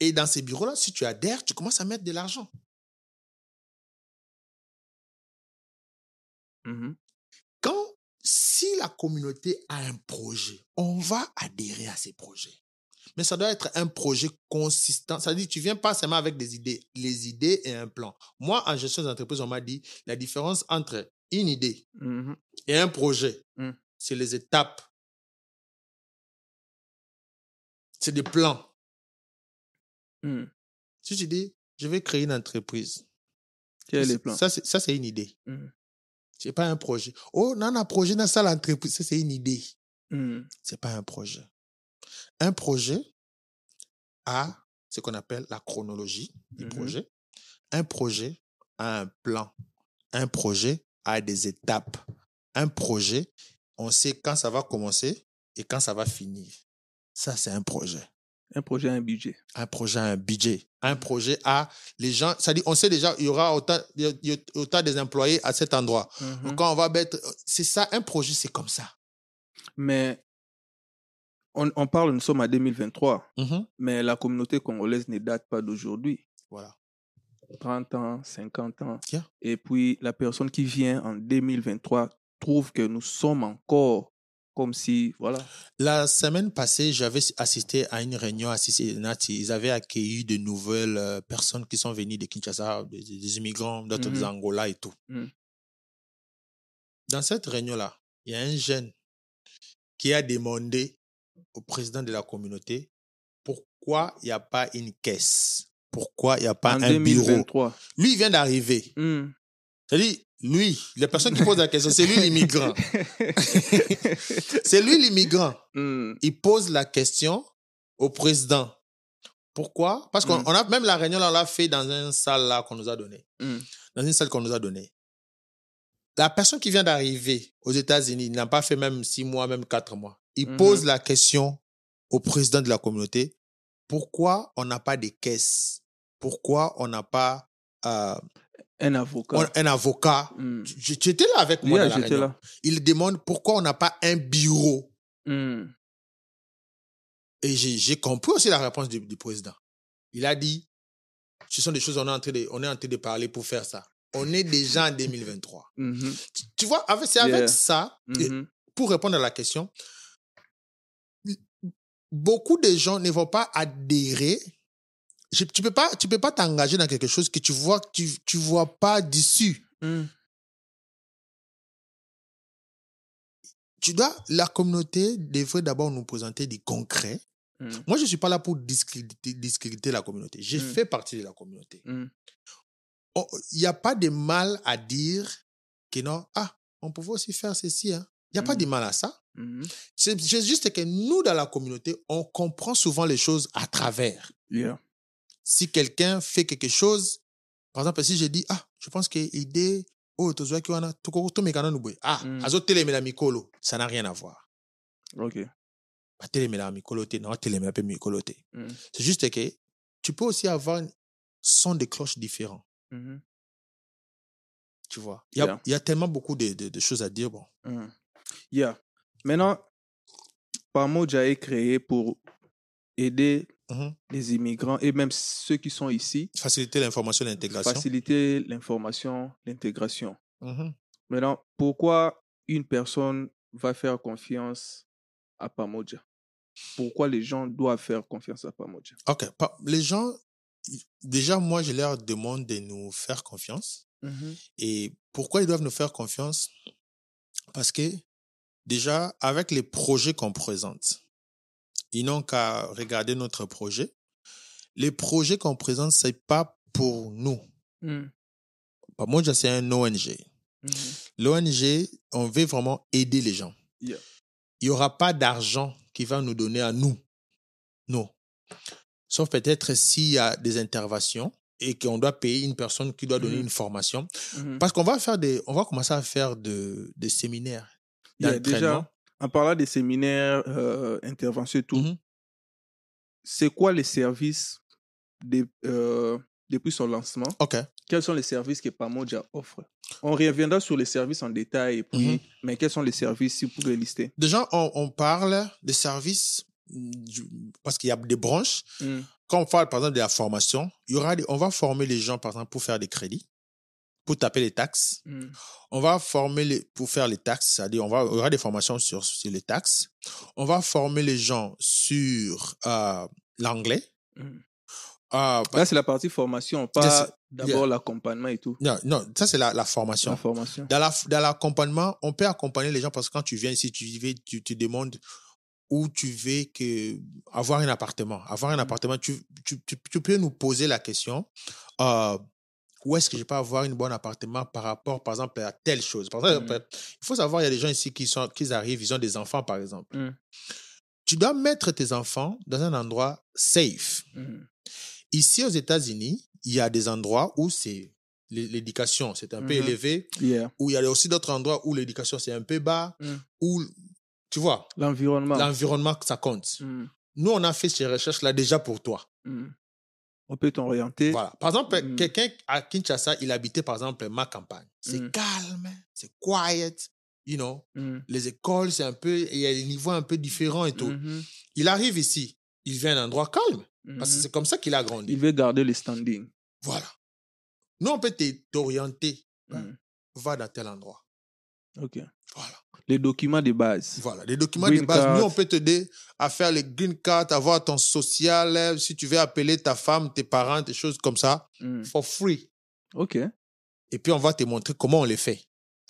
[SPEAKER 2] Et dans ces bureaux-là, si tu adhères, tu commences à mettre de l'argent.
[SPEAKER 1] Mhm.
[SPEAKER 2] Quand, si la communauté a un projet, on va adhérer à ces projets. Mais ça doit être un projet consistant. C'est-à-dire, tu viens pas seulement avec des idées, les idées et un plan. Moi, en gestion d'entreprise, on m'a dit la différence entre une idée
[SPEAKER 1] Mhm.
[SPEAKER 2] et un projet,
[SPEAKER 1] Mm.
[SPEAKER 2] c'est les étapes. C'est des plans.
[SPEAKER 1] Mm.
[SPEAKER 2] Si tu dis, je vais créer une entreprise,
[SPEAKER 1] Quel est le plan?
[SPEAKER 2] ça, c'est- ça, c'est une idée.
[SPEAKER 1] Mm.
[SPEAKER 2] C'est pas un projet. Oh, non, un projet dans ça, l'entreprise, c'est une idée.
[SPEAKER 1] Mm.
[SPEAKER 2] C'est pas un projet. Un projet a ce qu'on appelle la chronologie du
[SPEAKER 1] Mhm.
[SPEAKER 2] projet. Un projet a un plan. Un projet a des étapes. Un projet, on sait quand ça va commencer et quand ça va finir. Ça, c'est un projet.
[SPEAKER 1] Un projet, un budget.
[SPEAKER 2] Un projet a un budget. Un projet a les gens, c'est-à-dire, on sait déjà, il y aura autant, il y a- il y a autant des employés à cet endroit.
[SPEAKER 1] Mhm.
[SPEAKER 2] Quand on va mettre, c'est ça, un projet, c'est comme ça.
[SPEAKER 1] Mais on, on parle, nous sommes en 2023,
[SPEAKER 2] Mhm.
[SPEAKER 1] mais la communauté congolaise ne date pas d'aujourd'hui.
[SPEAKER 2] Voilà.
[SPEAKER 1] 30 ans, 50 ans.
[SPEAKER 2] Yeah.
[SPEAKER 1] Et puis la personne qui vient en 2023 trouve que nous sommes encore comme si, voilà.
[SPEAKER 2] La semaine passée, j'avais assisté à une réunion à Cincinnati. Ils avaient accueilli de nouvelles euh, personnes qui sont venues de Kinshasa, des, des immigrants, d'autres des Angola et tout.
[SPEAKER 1] Mhm.
[SPEAKER 2] Dans cette réunion-là, il y a un jeune qui a demandé au président de la communauté pourquoi il n'y a pas une caisse, pourquoi il n'y a pas
[SPEAKER 1] en
[SPEAKER 2] un bureau.
[SPEAKER 1] 2023.
[SPEAKER 2] Lui, il vient d'arriver.
[SPEAKER 1] Hmm.
[SPEAKER 2] C'est-à-dire, lui, la personne qui pose la question, c'est lui l'immigrant. c'est lui l'immigrant.
[SPEAKER 1] Hmm.
[SPEAKER 2] il pose la question au président. Pourquoi? Parce qu'on
[SPEAKER 1] Mm.
[SPEAKER 2] on a même la réunion là, on l'a fait dans une salle là qu'on nous a donnée.
[SPEAKER 1] Hmm.
[SPEAKER 2] Dans une salle qu'on nous a donnée. La personne qui vient d'arriver aux États-Unis il n'a pas fait même six mois, même quatre mois. Il pose la question au président de la communauté. Pourquoi on n'a pas de caisses Pourquoi on n'a pas euh,
[SPEAKER 1] Un avocat.
[SPEAKER 2] un avocat
[SPEAKER 1] Hmm.
[SPEAKER 2] Tu étais là avec moi
[SPEAKER 1] Yeah, j'étais là.
[SPEAKER 2] Il demande pourquoi on n'a pas un bureau.
[SPEAKER 1] Hmm.
[SPEAKER 2] Et j'ai compris aussi la réponse du, du président. Il a dit, ce sont des choses on est en train de, on est en train de parler pour faire ça. On est déjà en 2023.
[SPEAKER 1] Mhm.
[SPEAKER 2] Tu, tu vois, avec- c'est avec
[SPEAKER 1] Yeah.
[SPEAKER 2] ça,
[SPEAKER 1] Mhm.
[SPEAKER 2] pour répondre à la question, beaucoup de gens ne vont pas adhérer. Je- tu peux pas, tu peux pas t'engager dans quelque chose que tu vois, que tu, tu vois pas d'issue.
[SPEAKER 1] Hmm.
[SPEAKER 2] Tu dois, la communauté devrait d'abord nous présenter du concret.
[SPEAKER 1] Hmm.
[SPEAKER 2] Moi, je suis pas là pour discréditer, discréditer la communauté. J'ai
[SPEAKER 1] Mm.
[SPEAKER 2] fait partie de la communauté.
[SPEAKER 1] Hmm.
[SPEAKER 2] Oh, Il n'y a pas de mal à dire que non, ah, on pouvait aussi faire ceci. hein. Il n'y a pas
[SPEAKER 1] Mm.
[SPEAKER 2] de mal à ça. C'est c'est juste que nous, dans la communauté, on comprend souvent les choses à travers.
[SPEAKER 1] Yeah.
[SPEAKER 2] Si quelqu'un fait quelque chose, par exemple, si je dis, ah, je pense que l'idée, oh, boye. ah,
[SPEAKER 1] Mm.
[SPEAKER 2] azotelemela mikolo, ça n'a rien à voir.
[SPEAKER 1] Ok.
[SPEAKER 2] Batelemela mikolo te, non, telemela pe mikolo te.
[SPEAKER 1] Hmm.
[SPEAKER 2] C'est juste que tu peux aussi avoir un son de cloche différent.
[SPEAKER 1] Mhm.
[SPEAKER 2] Tu vois? Il y a,
[SPEAKER 1] Yeah.
[SPEAKER 2] il y a tellement beaucoup de, de- de choses à dire. Bon.
[SPEAKER 1] Hmm. Yeah. Maintenant, Pamoja est créé pour aider
[SPEAKER 2] Mhm.
[SPEAKER 1] les immigrants et même ceux qui sont ici,
[SPEAKER 2] Faciliter l'information l'intégration.
[SPEAKER 1] faciliter l'information, l'intégration.
[SPEAKER 2] Mhm.
[SPEAKER 1] Maintenant, pourquoi une personne va faire confiance à Pamoja? Pourquoi les gens doivent faire confiance à Pamoja?
[SPEAKER 2] OK. Pa- Les gens déjà, moi, je leur demande de nous faire confiance.
[SPEAKER 1] Mhm.
[SPEAKER 2] Et pourquoi ils doivent nous faire confiance? Parce que déjà, avec les projets qu'on présente, ils n'ont qu'à regarder notre projet. Les projets qu'on présente, c'est pas pour nous. Pas moi, c'est un ONG.
[SPEAKER 1] Mhm.
[SPEAKER 2] L'ONG, on veut vraiment aider les gens.
[SPEAKER 1] Yeah.
[SPEAKER 2] Il n'y aura pas d'argent qui va nous donner à nous. Non. Sauf peut-être s'il y a des interventions et qu'on doit payer une personne qui doit donner
[SPEAKER 1] Mhm.
[SPEAKER 2] une formation.
[SPEAKER 1] Mhm.
[SPEAKER 2] Parce qu'on va faire des, on va commencer à faire de, des séminaires.
[SPEAKER 1] Yeah,
[SPEAKER 2] d'entraînement.
[SPEAKER 1] En parlant des séminaires, euh, interventions et tout,
[SPEAKER 2] Mhm.
[SPEAKER 1] c'est quoi les services des- euh, depuis son lancement?
[SPEAKER 2] OK.
[SPEAKER 1] Quels sont les services que Pamoja offre? On reviendra sur les services en détail, puis,
[SPEAKER 2] Mhm.
[SPEAKER 1] mais quels sont les services si vous pouvez lister?
[SPEAKER 2] Déjà, on, on parle des services mm, du- parce qu'il y a des branches.
[SPEAKER 1] Mhm.
[SPEAKER 2] Quand on parle, par exemple, de la formation, il y aura des- on va former les gens, par exemple, pour faire des crédits, pour taper les taxes.
[SPEAKER 1] Mhm.
[SPEAKER 2] On va former les, pour faire les taxes, c'est-à-dire on va, il y aura des formations sur, sur les taxes. On va former les gens sur euh, l'anglais. Euh,
[SPEAKER 1] Là, c'est la partie formation, pas d'abord l'accompagnement et tout.
[SPEAKER 2] non, non, ça c'est la, la formation.
[SPEAKER 1] La formation.
[SPEAKER 2] Dans la- dans l'accompagnement, on peut accompagner les gens parce que quand tu viens ici, tu, veux- tu te demandes où tu veux que, avoir un appartement. Avoir un
[SPEAKER 1] Mhm.
[SPEAKER 2] appartement, tu, tu, tu, tu peux nous poser la question euh, où est-ce que je peux avoir un bon appartement par rapport, par exemple, à telle chose? Par exemple,
[SPEAKER 1] Mhm.
[SPEAKER 2] il faut savoir, il y a des gens ici qui, sont, qui arrivent, ils ont des enfants, par exemple.
[SPEAKER 1] Mhm.
[SPEAKER 2] Tu dois mettre tes enfants dans un endroit safe.
[SPEAKER 1] Mhm.
[SPEAKER 2] Ici, aux États-Unis, il y a des endroits où c'est l'é- l'éducation, c'est un peu
[SPEAKER 1] Mhm.
[SPEAKER 2] élevé
[SPEAKER 1] Yeah.
[SPEAKER 2] où il y a aussi d'autres endroits où l'éducation c'est un peu bas,
[SPEAKER 1] Mm.
[SPEAKER 2] où, tu vois,
[SPEAKER 1] L'environnement.
[SPEAKER 2] l'environnement, ça compte. Nous, on a fait ces recherches-là déjà pour toi.
[SPEAKER 1] On peut t'orienter.
[SPEAKER 2] Voilà. Par exemple,
[SPEAKER 1] Mm.
[SPEAKER 2] quelqu'un à Kinshasa, il habitait, par exemple, ma campagne. C'est
[SPEAKER 1] Mm.
[SPEAKER 2] calme, c'est quiet, you know.
[SPEAKER 1] Mhm.
[SPEAKER 2] Les écoles, c'est un peu, il y a des niveaux un peu différents et tout.
[SPEAKER 1] Mhm.
[SPEAKER 2] Il arrive ici, il vient d'un endroit calme, parce que
[SPEAKER 1] Mhm.
[SPEAKER 2] c'est comme ça qu'il a grandi.
[SPEAKER 1] Il veut garder le standing.
[SPEAKER 2] Voilà. Nous, on peut te- t'orienter.
[SPEAKER 1] Mhm.
[SPEAKER 2] Va dans tel endroit.
[SPEAKER 1] OK.
[SPEAKER 2] Voilà.
[SPEAKER 1] Les documents de base.
[SPEAKER 2] Voilà, les documents
[SPEAKER 1] Green
[SPEAKER 2] de base.
[SPEAKER 1] card.
[SPEAKER 2] Nous, on peut t'aider à faire les green cards, avoir ton social, euh, si tu veux appeler ta femme, tes parents, des choses comme ça,
[SPEAKER 1] Mhm.
[SPEAKER 2] for free.
[SPEAKER 1] OK.
[SPEAKER 2] Et puis, on va te montrer comment on les fait.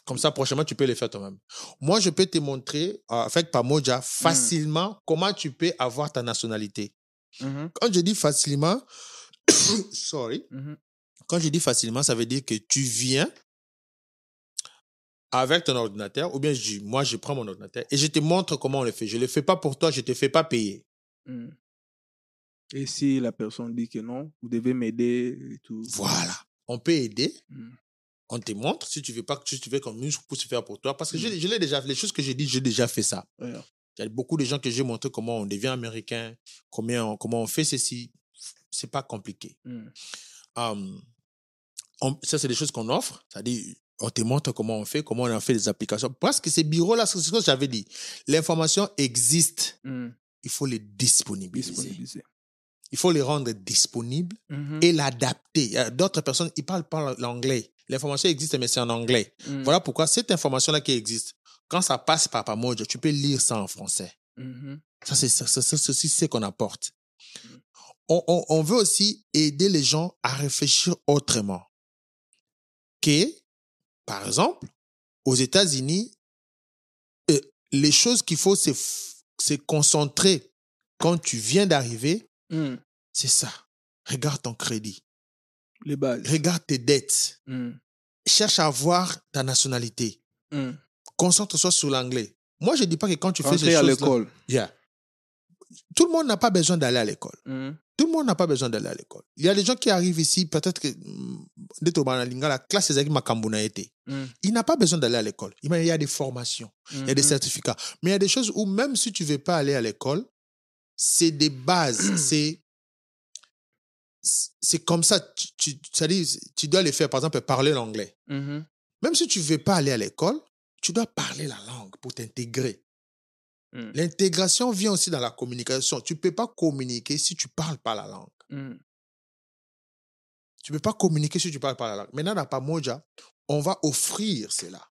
[SPEAKER 2] Comme ça, prochainement, tu peux les faire toi-même. Moi, je peux te montrer, euh, avec Pamoja, facilement comment tu peux avoir ta nationalité.
[SPEAKER 1] Mhm.
[SPEAKER 2] Quand je dis facilement, sorry,
[SPEAKER 1] Mhm.
[SPEAKER 2] quand je dis facilement, ça veut dire que tu viens avec ton ordinateur, ou bien je- moi, je prends mon ordinateur et je te montre comment on le fait. Je ne le fais pas pour toi, je ne te fais pas payer.
[SPEAKER 1] Mhm. Et si la personne dit que non, vous devez m'aider et tout.
[SPEAKER 2] Voilà. On peut aider.
[SPEAKER 1] Mhm.
[SPEAKER 2] On te montre si tu veux pas que si tu veux qu'on nous puisse faire pour toi. Parce que je,
[SPEAKER 1] Mm.
[SPEAKER 2] je l'ai déjà, les choses que j'ai dit, j'ai déjà fait ça.
[SPEAKER 1] Ouais.
[SPEAKER 2] Il y a beaucoup de gens que j'ai montré comment on devient américain, comment on, comment on fait ceci. C'est pas compliqué.
[SPEAKER 1] Mhm.
[SPEAKER 2] Um, on- ça, c'est des choses qu'on offre. C'est-à-dire, on te montre comment on fait, comment on en fait des applications. Parce que ces bureaux-là, c'est ce que j'avais dit. L'information existe.
[SPEAKER 1] Mhm.
[SPEAKER 2] Il faut les disponibiliser.
[SPEAKER 1] Disponibiliser.
[SPEAKER 2] Il faut les rendre disponibles
[SPEAKER 1] Mhm.
[SPEAKER 2] et l'adapter. A D'autres personnes, ils parlent pas l'anglais. L'information existe, mais c'est en anglais.
[SPEAKER 1] Mhm.
[SPEAKER 2] Voilà pourquoi cette information-là qui existe, quand ça passe par Pamoja, tu peux lire ça en français.
[SPEAKER 1] Mhm.
[SPEAKER 2] Ça, c'est ça, c'est ce qu'on apporte. On, on, on veut aussi aider les gens à réfléchir autrement. Que, par exemple, aux États-Unis, euh, les choses qu'il faut se, concentrer quand tu viens d'arriver,
[SPEAKER 1] Mhm.
[SPEAKER 2] c'est ça. Regarde ton crédit.
[SPEAKER 1] Les bases.
[SPEAKER 2] Regarde tes dettes.
[SPEAKER 1] Mhm.
[SPEAKER 2] Cherche à voir ta nationalité.
[SPEAKER 1] Mhm.
[SPEAKER 2] Concentre-toi sur l'anglais. Moi, je ne dis pas que quand tu fais ces
[SPEAKER 1] Rentrer à
[SPEAKER 2] choses
[SPEAKER 1] l'école.
[SPEAKER 2] Yeah. Tout le monde n'a pas besoin d'aller à l'école. Tout le monde n'a pas besoin d'aller à l'école. Il y a des gens qui arrivent ici, peut-être que mm, linga, la classe ye te.
[SPEAKER 1] Mhm.
[SPEAKER 2] Il n'a pas besoin d'aller à l'école. Il y a des formations, il y a des
[SPEAKER 1] Mhm.
[SPEAKER 2] certificats. Mais il y a des choses où même si tu ne veux pas aller à l'école, c'est des bases. c'est c'est comme ça. Tu, tu, tu dois les faire. Par exemple, parler l'anglais.
[SPEAKER 1] Mhm.
[SPEAKER 2] Même si tu ne veux pas aller à l'école, tu dois parler la langue pour t'intégrer.
[SPEAKER 1] Mhm.
[SPEAKER 2] L'intégration vient aussi dans la communication. Tu ne peux pas communiquer si tu ne parles pas la langue.
[SPEAKER 1] Mhm.
[SPEAKER 2] Tu ne peux pas communiquer si tu ne parles pas la langue. Maintenant, dans Pamoja, on va offrir cela.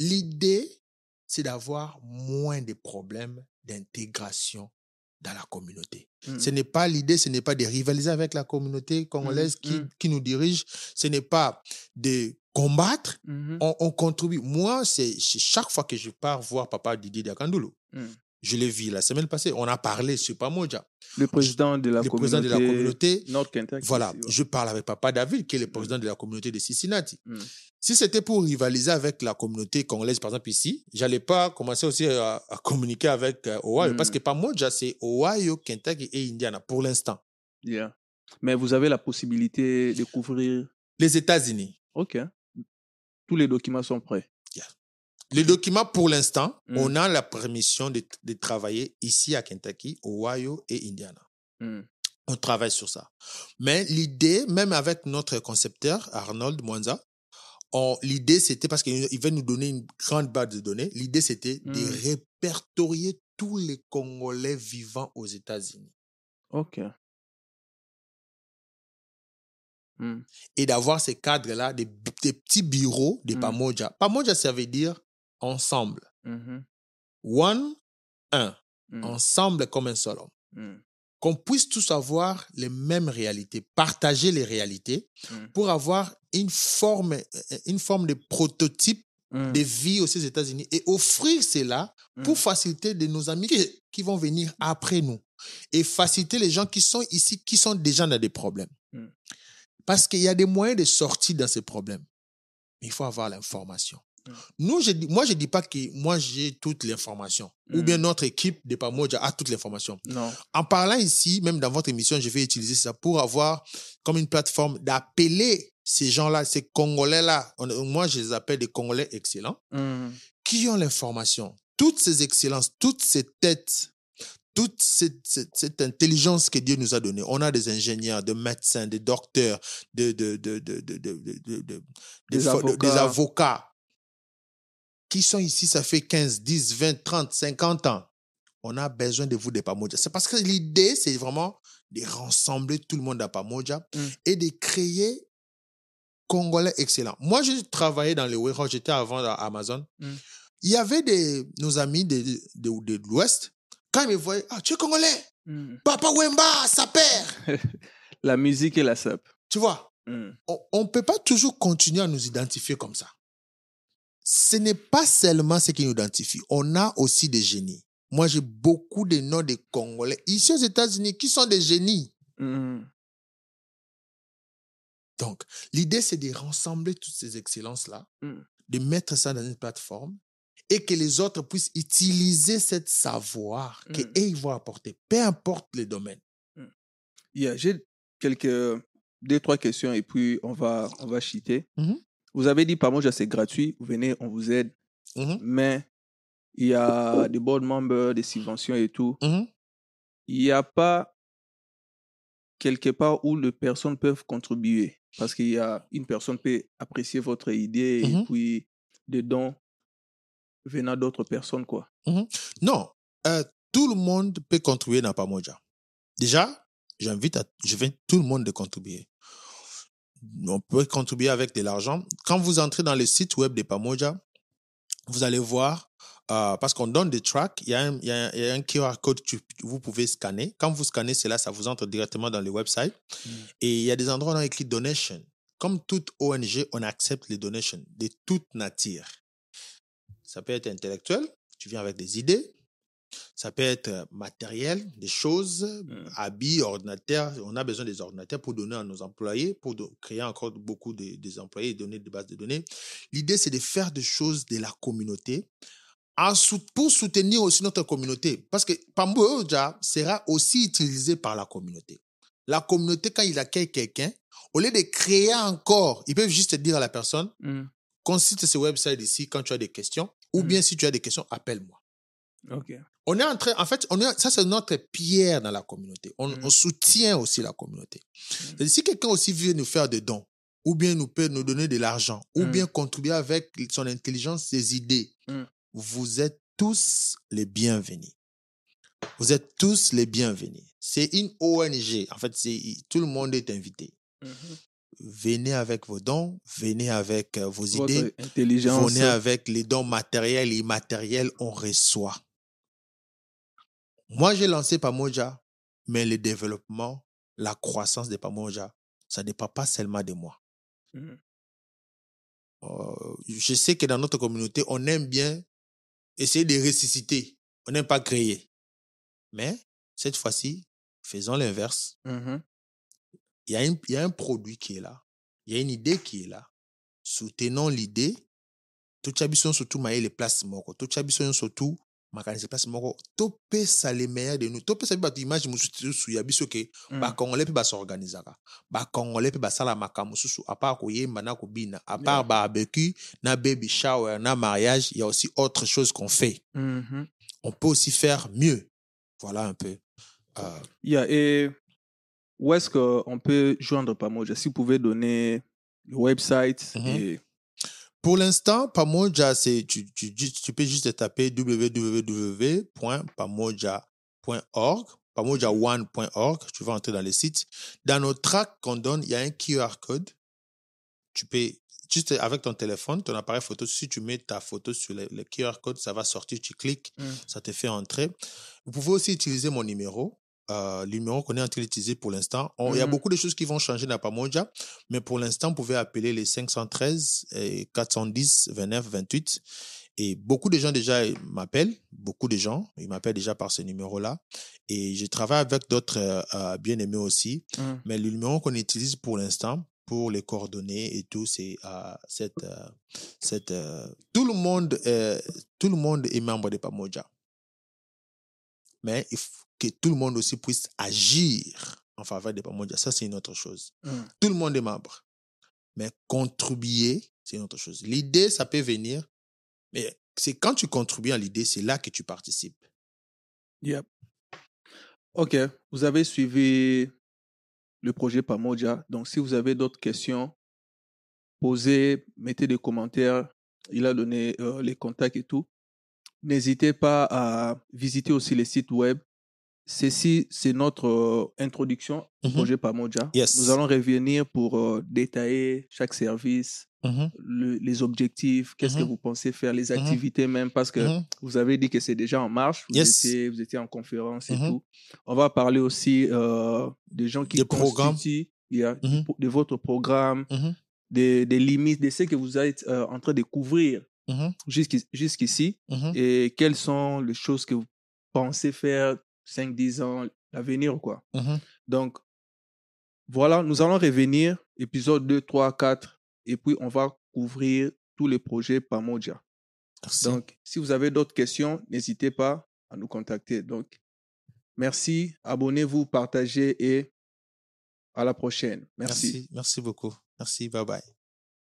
[SPEAKER 2] L'idée, c'est d'avoir moins de problèmes d'intégration dans la communauté.
[SPEAKER 1] Mm.
[SPEAKER 2] Ce n'est pas l'idée, ce n'est pas de rivaliser avec la communauté congolaise qui,
[SPEAKER 1] mm.
[SPEAKER 2] qui nous dirige, ce n'est pas de combattre,
[SPEAKER 1] Mhm.
[SPEAKER 2] on, on contribue. Moi, c'est chaque fois que je pars voir papa Didier Diakandoulo,
[SPEAKER 1] Mm.
[SPEAKER 2] Je l'ai vu la semaine passée, on a parlé sur Pamoja,
[SPEAKER 1] Le président de la
[SPEAKER 2] le
[SPEAKER 1] communauté.
[SPEAKER 2] président de la communauté.
[SPEAKER 1] Nord Kentucky.
[SPEAKER 2] Voilà,
[SPEAKER 1] aussi, ouais.
[SPEAKER 2] je parle avec papa David, qui est le président de la communauté de Cincinnati.
[SPEAKER 1] Mm.
[SPEAKER 2] Si c'était pour rivaliser avec la communauté congolaise, par exemple ici, j'allais pas commencer aussi à, à communiquer avec euh, Ohio,
[SPEAKER 1] Mm.
[SPEAKER 2] parce que Pamoja, c'est Ohio, Kentucky et Indiana pour l'instant.
[SPEAKER 1] Yeah. Mais vous avez la possibilité de couvrir.
[SPEAKER 2] Les États-Unis.
[SPEAKER 1] OK. Tous les documents sont prêts.
[SPEAKER 2] Les documents, pour l'instant,
[SPEAKER 1] Mm.
[SPEAKER 2] on a la permission de, de travailler ici à Kentucky, Ohio et Indiana.
[SPEAKER 1] Mm.
[SPEAKER 2] On travaille sur ça. Mais l'idée, même avec notre concepteur, Arnold Mwanza, l'idée c'était parce qu'il va nous donner une grande base de données. L'idée c'était de
[SPEAKER 1] Mm.
[SPEAKER 2] répertorier tous les Congolais vivant aux États-Unis
[SPEAKER 1] OK. Mm.
[SPEAKER 2] et d'avoir ces cadres-là, des, des petits bureaux de
[SPEAKER 1] Mm.
[SPEAKER 2] Pamoja. Pamoja, ça veut dire ensemble.
[SPEAKER 1] Mhm.
[SPEAKER 2] One, un.
[SPEAKER 1] Mm.
[SPEAKER 2] Ensemble comme un seul homme.
[SPEAKER 1] Mm.
[SPEAKER 2] Qu'on puisse tous avoir les mêmes réalités, partager les réalités
[SPEAKER 1] Mm.
[SPEAKER 2] pour avoir une forme, une forme de prototype
[SPEAKER 1] Mm.
[SPEAKER 2] de vie aussi aux États-Unis et offrir cela pour
[SPEAKER 1] Mm.
[SPEAKER 2] faciliter de nos amis qui, qui vont venir après nous et faciliter les gens qui sont ici, qui sont déjà dans des problèmes.
[SPEAKER 1] Mm.
[SPEAKER 2] Parce qu'il y a des moyens de sortir dans ces problèmes. Mais il faut avoir l'information.
[SPEAKER 1] Mm.
[SPEAKER 2] Nous, je moi, je ne dis pas que moi, j'ai toute l'information. Ou
[SPEAKER 1] Mm.
[SPEAKER 2] bien notre équipe de Pamoja a toute l'information.
[SPEAKER 1] Non.
[SPEAKER 2] En parlant ici, même dans votre émission, je vais utiliser ça pour avoir comme une plateforme d'appeler ces gens-là, ces Congolais-là. On- Moi, je les appelle des Congolais excellents
[SPEAKER 1] Mm.
[SPEAKER 2] qui ont l'information. Toutes ces excellences, toutes ces têtes, toute cette, cette- cette intelligence que Dieu nous a donnée. On a des ingénieurs, des médecins, des docteurs, de, de, de,
[SPEAKER 1] des avocats.
[SPEAKER 2] Qui sont ici, ça fait 15, 10, 20, 30, 50 ans. On a besoin de vous, des Pamoja. C'est parce que l'idée, c'est vraiment de rassembler tout le monde à Pamoja
[SPEAKER 1] Mm.
[SPEAKER 2] et de créer Congolais excellents. Moi, j'ai travaillé dans les warehouse, j'étais avant à Amazon.
[SPEAKER 1] Mm.
[SPEAKER 2] Il y avait des, nos amis de, de, de, de l'Ouest. Quand ils me voyaient, ah, tu es Congolais,
[SPEAKER 1] Mm.
[SPEAKER 2] Papa Wemba, sa père.
[SPEAKER 1] La musique et la SAP.
[SPEAKER 2] Tu vois, on ne peut pas toujours continuer à nous identifier comme ça. Ce n'est pas seulement ce qui nous identifie. On a aussi des génies. Moi, j'ai beaucoup de noms de Congolais ici aux États-Unis qui sont des génies.
[SPEAKER 1] Mm.
[SPEAKER 2] Donc, l'idée, c'est de rassembler toutes ces excellences-là,
[SPEAKER 1] Mm.
[SPEAKER 2] de mettre ça dans une plateforme et que les autres puissent utiliser cette savoir
[SPEAKER 1] Mm.
[SPEAKER 2] ils vont apporter, peu importe les domaines.
[SPEAKER 1] Yeah, J'ai quelques deux, trois questions et puis on va, on va cheater.
[SPEAKER 2] Mhm.
[SPEAKER 1] Vous avez dit, par c'est gratuit. Vous venez, on vous aide.
[SPEAKER 2] Mhm,
[SPEAKER 1] Mais il y a des board members, des subventions et tout.
[SPEAKER 2] mhm.
[SPEAKER 1] Il n'y a pas quelque part où les personnes peuvent contribuer. Parce qu'il y a une personne peut apprécier votre idée et
[SPEAKER 2] Mhm.
[SPEAKER 1] puis des dons venant d'autres personnes, quoi.
[SPEAKER 2] Non, euh, tout le monde peut contribuer dans Pamoja. Déjà, j'invite je tout le monde de contribuer. On peut contribuer avec de l'argent. Quand vous entrez dans le site web de Pamoja, vous allez voir, euh, parce qu'on donne des tracks, il y, a un- il y a un- il y a un QR code que vous pouvez scanner. Quand vous scannez cela, ça vous entre directement dans le website.
[SPEAKER 1] Mm.
[SPEAKER 2] Et il y a des endroits où on a écrit donation. Comme toute ONG, on accepte les donations de toute nature. Ça peut être intellectuel, tu viens avec des idées. Ça peut être euh, matériel, des choses,
[SPEAKER 1] Mm.
[SPEAKER 2] habits, ordinateurs. On a besoin des ordinateurs pour donner à nos employés, pour créer encore beaucoup de, des employés et donner des bases de données. L'idée, c'est de faire des choses de la communauté en sou- pour soutenir aussi notre communauté. Parce que Pamboja sera aussi utilisé par la communauté. La communauté, quand il accueille quelqu'un, au lieu de créer encore, ils peuvent juste dire à la personne,
[SPEAKER 1] Mm.
[SPEAKER 2] consulte ce website ici quand tu as des questions, ou
[SPEAKER 1] Mm.
[SPEAKER 2] bien si tu as des questions, appelle-moi. On est en train, en fait, on est, ça c'est notre pierre dans la communauté. On,
[SPEAKER 1] Mm.
[SPEAKER 2] on soutient aussi la communauté. C'est-à-dire, Si quelqu'un aussi veut nous faire des dons, ou bien nous peut nous donner de l'argent, ou
[SPEAKER 1] Mm.
[SPEAKER 2] bien contribuer avec son intelligence, ses idées,
[SPEAKER 1] Mm.
[SPEAKER 2] vous êtes tous les bienvenus. Vous êtes tous les bienvenus. C'est une ONG. En fait, c'est, tout le monde est invité.
[SPEAKER 1] Mhm.
[SPEAKER 2] Venez avec vos dons, venez avec euh, vos
[SPEAKER 1] Votre
[SPEAKER 2] idées, venez avec les dons matériels et immatériels, on reçoit. Moi, j'ai lancé Pamoja, mais le développement, la croissance de Pamoja, ça ne dépend pas seulement de moi.
[SPEAKER 1] Mhm.
[SPEAKER 2] Euh, je sais que dans notre communauté, on aime bien essayer de ressusciter. On n'aime pas créer. Mais cette fois-ci, faisons l'inverse.
[SPEAKER 1] Mhm.
[SPEAKER 2] Il y, a un- il y a un produit qui est là. Il y a une idée qui est là. Soutenons l'idée. totia biso nyonso tu mayele place moko totia biso nyonso tu makanisi place moko topesa le meilleur de nous topesa mpe bato image mosusu ya biso ke
[SPEAKER 1] Mm.
[SPEAKER 2] bakongolais mpe basorganizaka bakongolais mpe basala makambo mosusu apart koyemba na kobina apart
[SPEAKER 1] Yeah.
[SPEAKER 2] barbecue na baby shower na mariage il y a aussi autre chose qu'on fait
[SPEAKER 1] Mhm.
[SPEAKER 2] on peut aussi faire mieux voilà un peu Euh,
[SPEAKER 1] Yeah, et où est-ce qu'on peut joindre Pamoja? Si vous pouvez donner le website
[SPEAKER 2] Mhm.
[SPEAKER 1] et
[SPEAKER 2] Pour l'instant, Pamoja, c'est, tu, tu, tu- tu peux juste taper www.pamoja.org, pamoja1.org, tu vas entrer dans le site. Dans nos tracks qu'on donne, il y a un QR code. Tu peux, juste avec ton téléphone, ton appareil photo, si tu mets ta photo sur le, le QR code, ça va sortir, tu cliques,
[SPEAKER 1] Mm.
[SPEAKER 2] ça te fait entrer. Vous pouvez aussi utiliser mon numéro. Euh, numéro qu'on est en train d'utiliser pour l'instant. Il y a
[SPEAKER 1] Mhm.
[SPEAKER 2] beaucoup de choses qui vont changer dans Pamoja, mais pour l'instant, vous pouvez appeler les 513 et 410 29 28. Et beaucoup de gens déjà m'appellent, beaucoup de gens, ils m'appellent déjà par ce numéro-là. Et je travaille avec d'autres euh, euh, bien-aimés aussi.
[SPEAKER 1] Mm.
[SPEAKER 2] Mais le numéro qu'on utilise pour l'instant, pour les coordonnées et tout, c'est euh, cette, euh, cette, tout le monde, tout le monde est membre de Pamoja. Mais il faut que tout le monde aussi puisse agir en faveur de Pamoja. Ça, c'est une autre chose.
[SPEAKER 1] Mm.
[SPEAKER 2] Tout le monde est membre. Mais contribuer, c'est une autre chose. L'idée, ça peut venir, mais c'est quand tu contribues à l'idée, c'est là que tu participes.
[SPEAKER 1] Yep. Ok, vous avez suivi le projet Pamoja. Donc, si vous avez d'autres questions, posez, mettez des commentaires. Il a donné euh, les contacts et tout. N'hésitez pas à visiter aussi les sites web. Ceci, c'est notre euh, introduction au
[SPEAKER 2] Mhm.
[SPEAKER 1] projet Pamoja.
[SPEAKER 2] Yes.
[SPEAKER 1] Nous allons revenir pour euh, détailler chaque service,
[SPEAKER 2] Mhm,
[SPEAKER 1] le- les objectifs, qu'est-ce que
[SPEAKER 2] Mhm.
[SPEAKER 1] vous pensez faire, les activités même, parce que vous avez dit que c'est déjà en marche, vous,
[SPEAKER 2] Yes.
[SPEAKER 1] étiez, vous étiez en conférence et tout. On va parler aussi euh, des gens qui
[SPEAKER 2] Des
[SPEAKER 1] constituent yeah, de votre programme, des, des limites, de ce que vous êtes euh, en train de couvrir jusqu'i- jusqu'ici et quelles sont les choses que vous pensez faire 5-10 ans, l'avenir, quoi.
[SPEAKER 2] Mhm.
[SPEAKER 1] Donc, voilà, nous allons revenir, épisode 2, 3, 4, et puis on va couvrir tous les projets Pamoja.
[SPEAKER 2] Merci.
[SPEAKER 1] Donc, si vous avez d'autres questions, n'hésitez pas à nous contacter. Donc, merci, abonnez-vous, partagez et à la prochaine. Merci.
[SPEAKER 2] Merci. Merci beaucoup. Merci. Bye bye.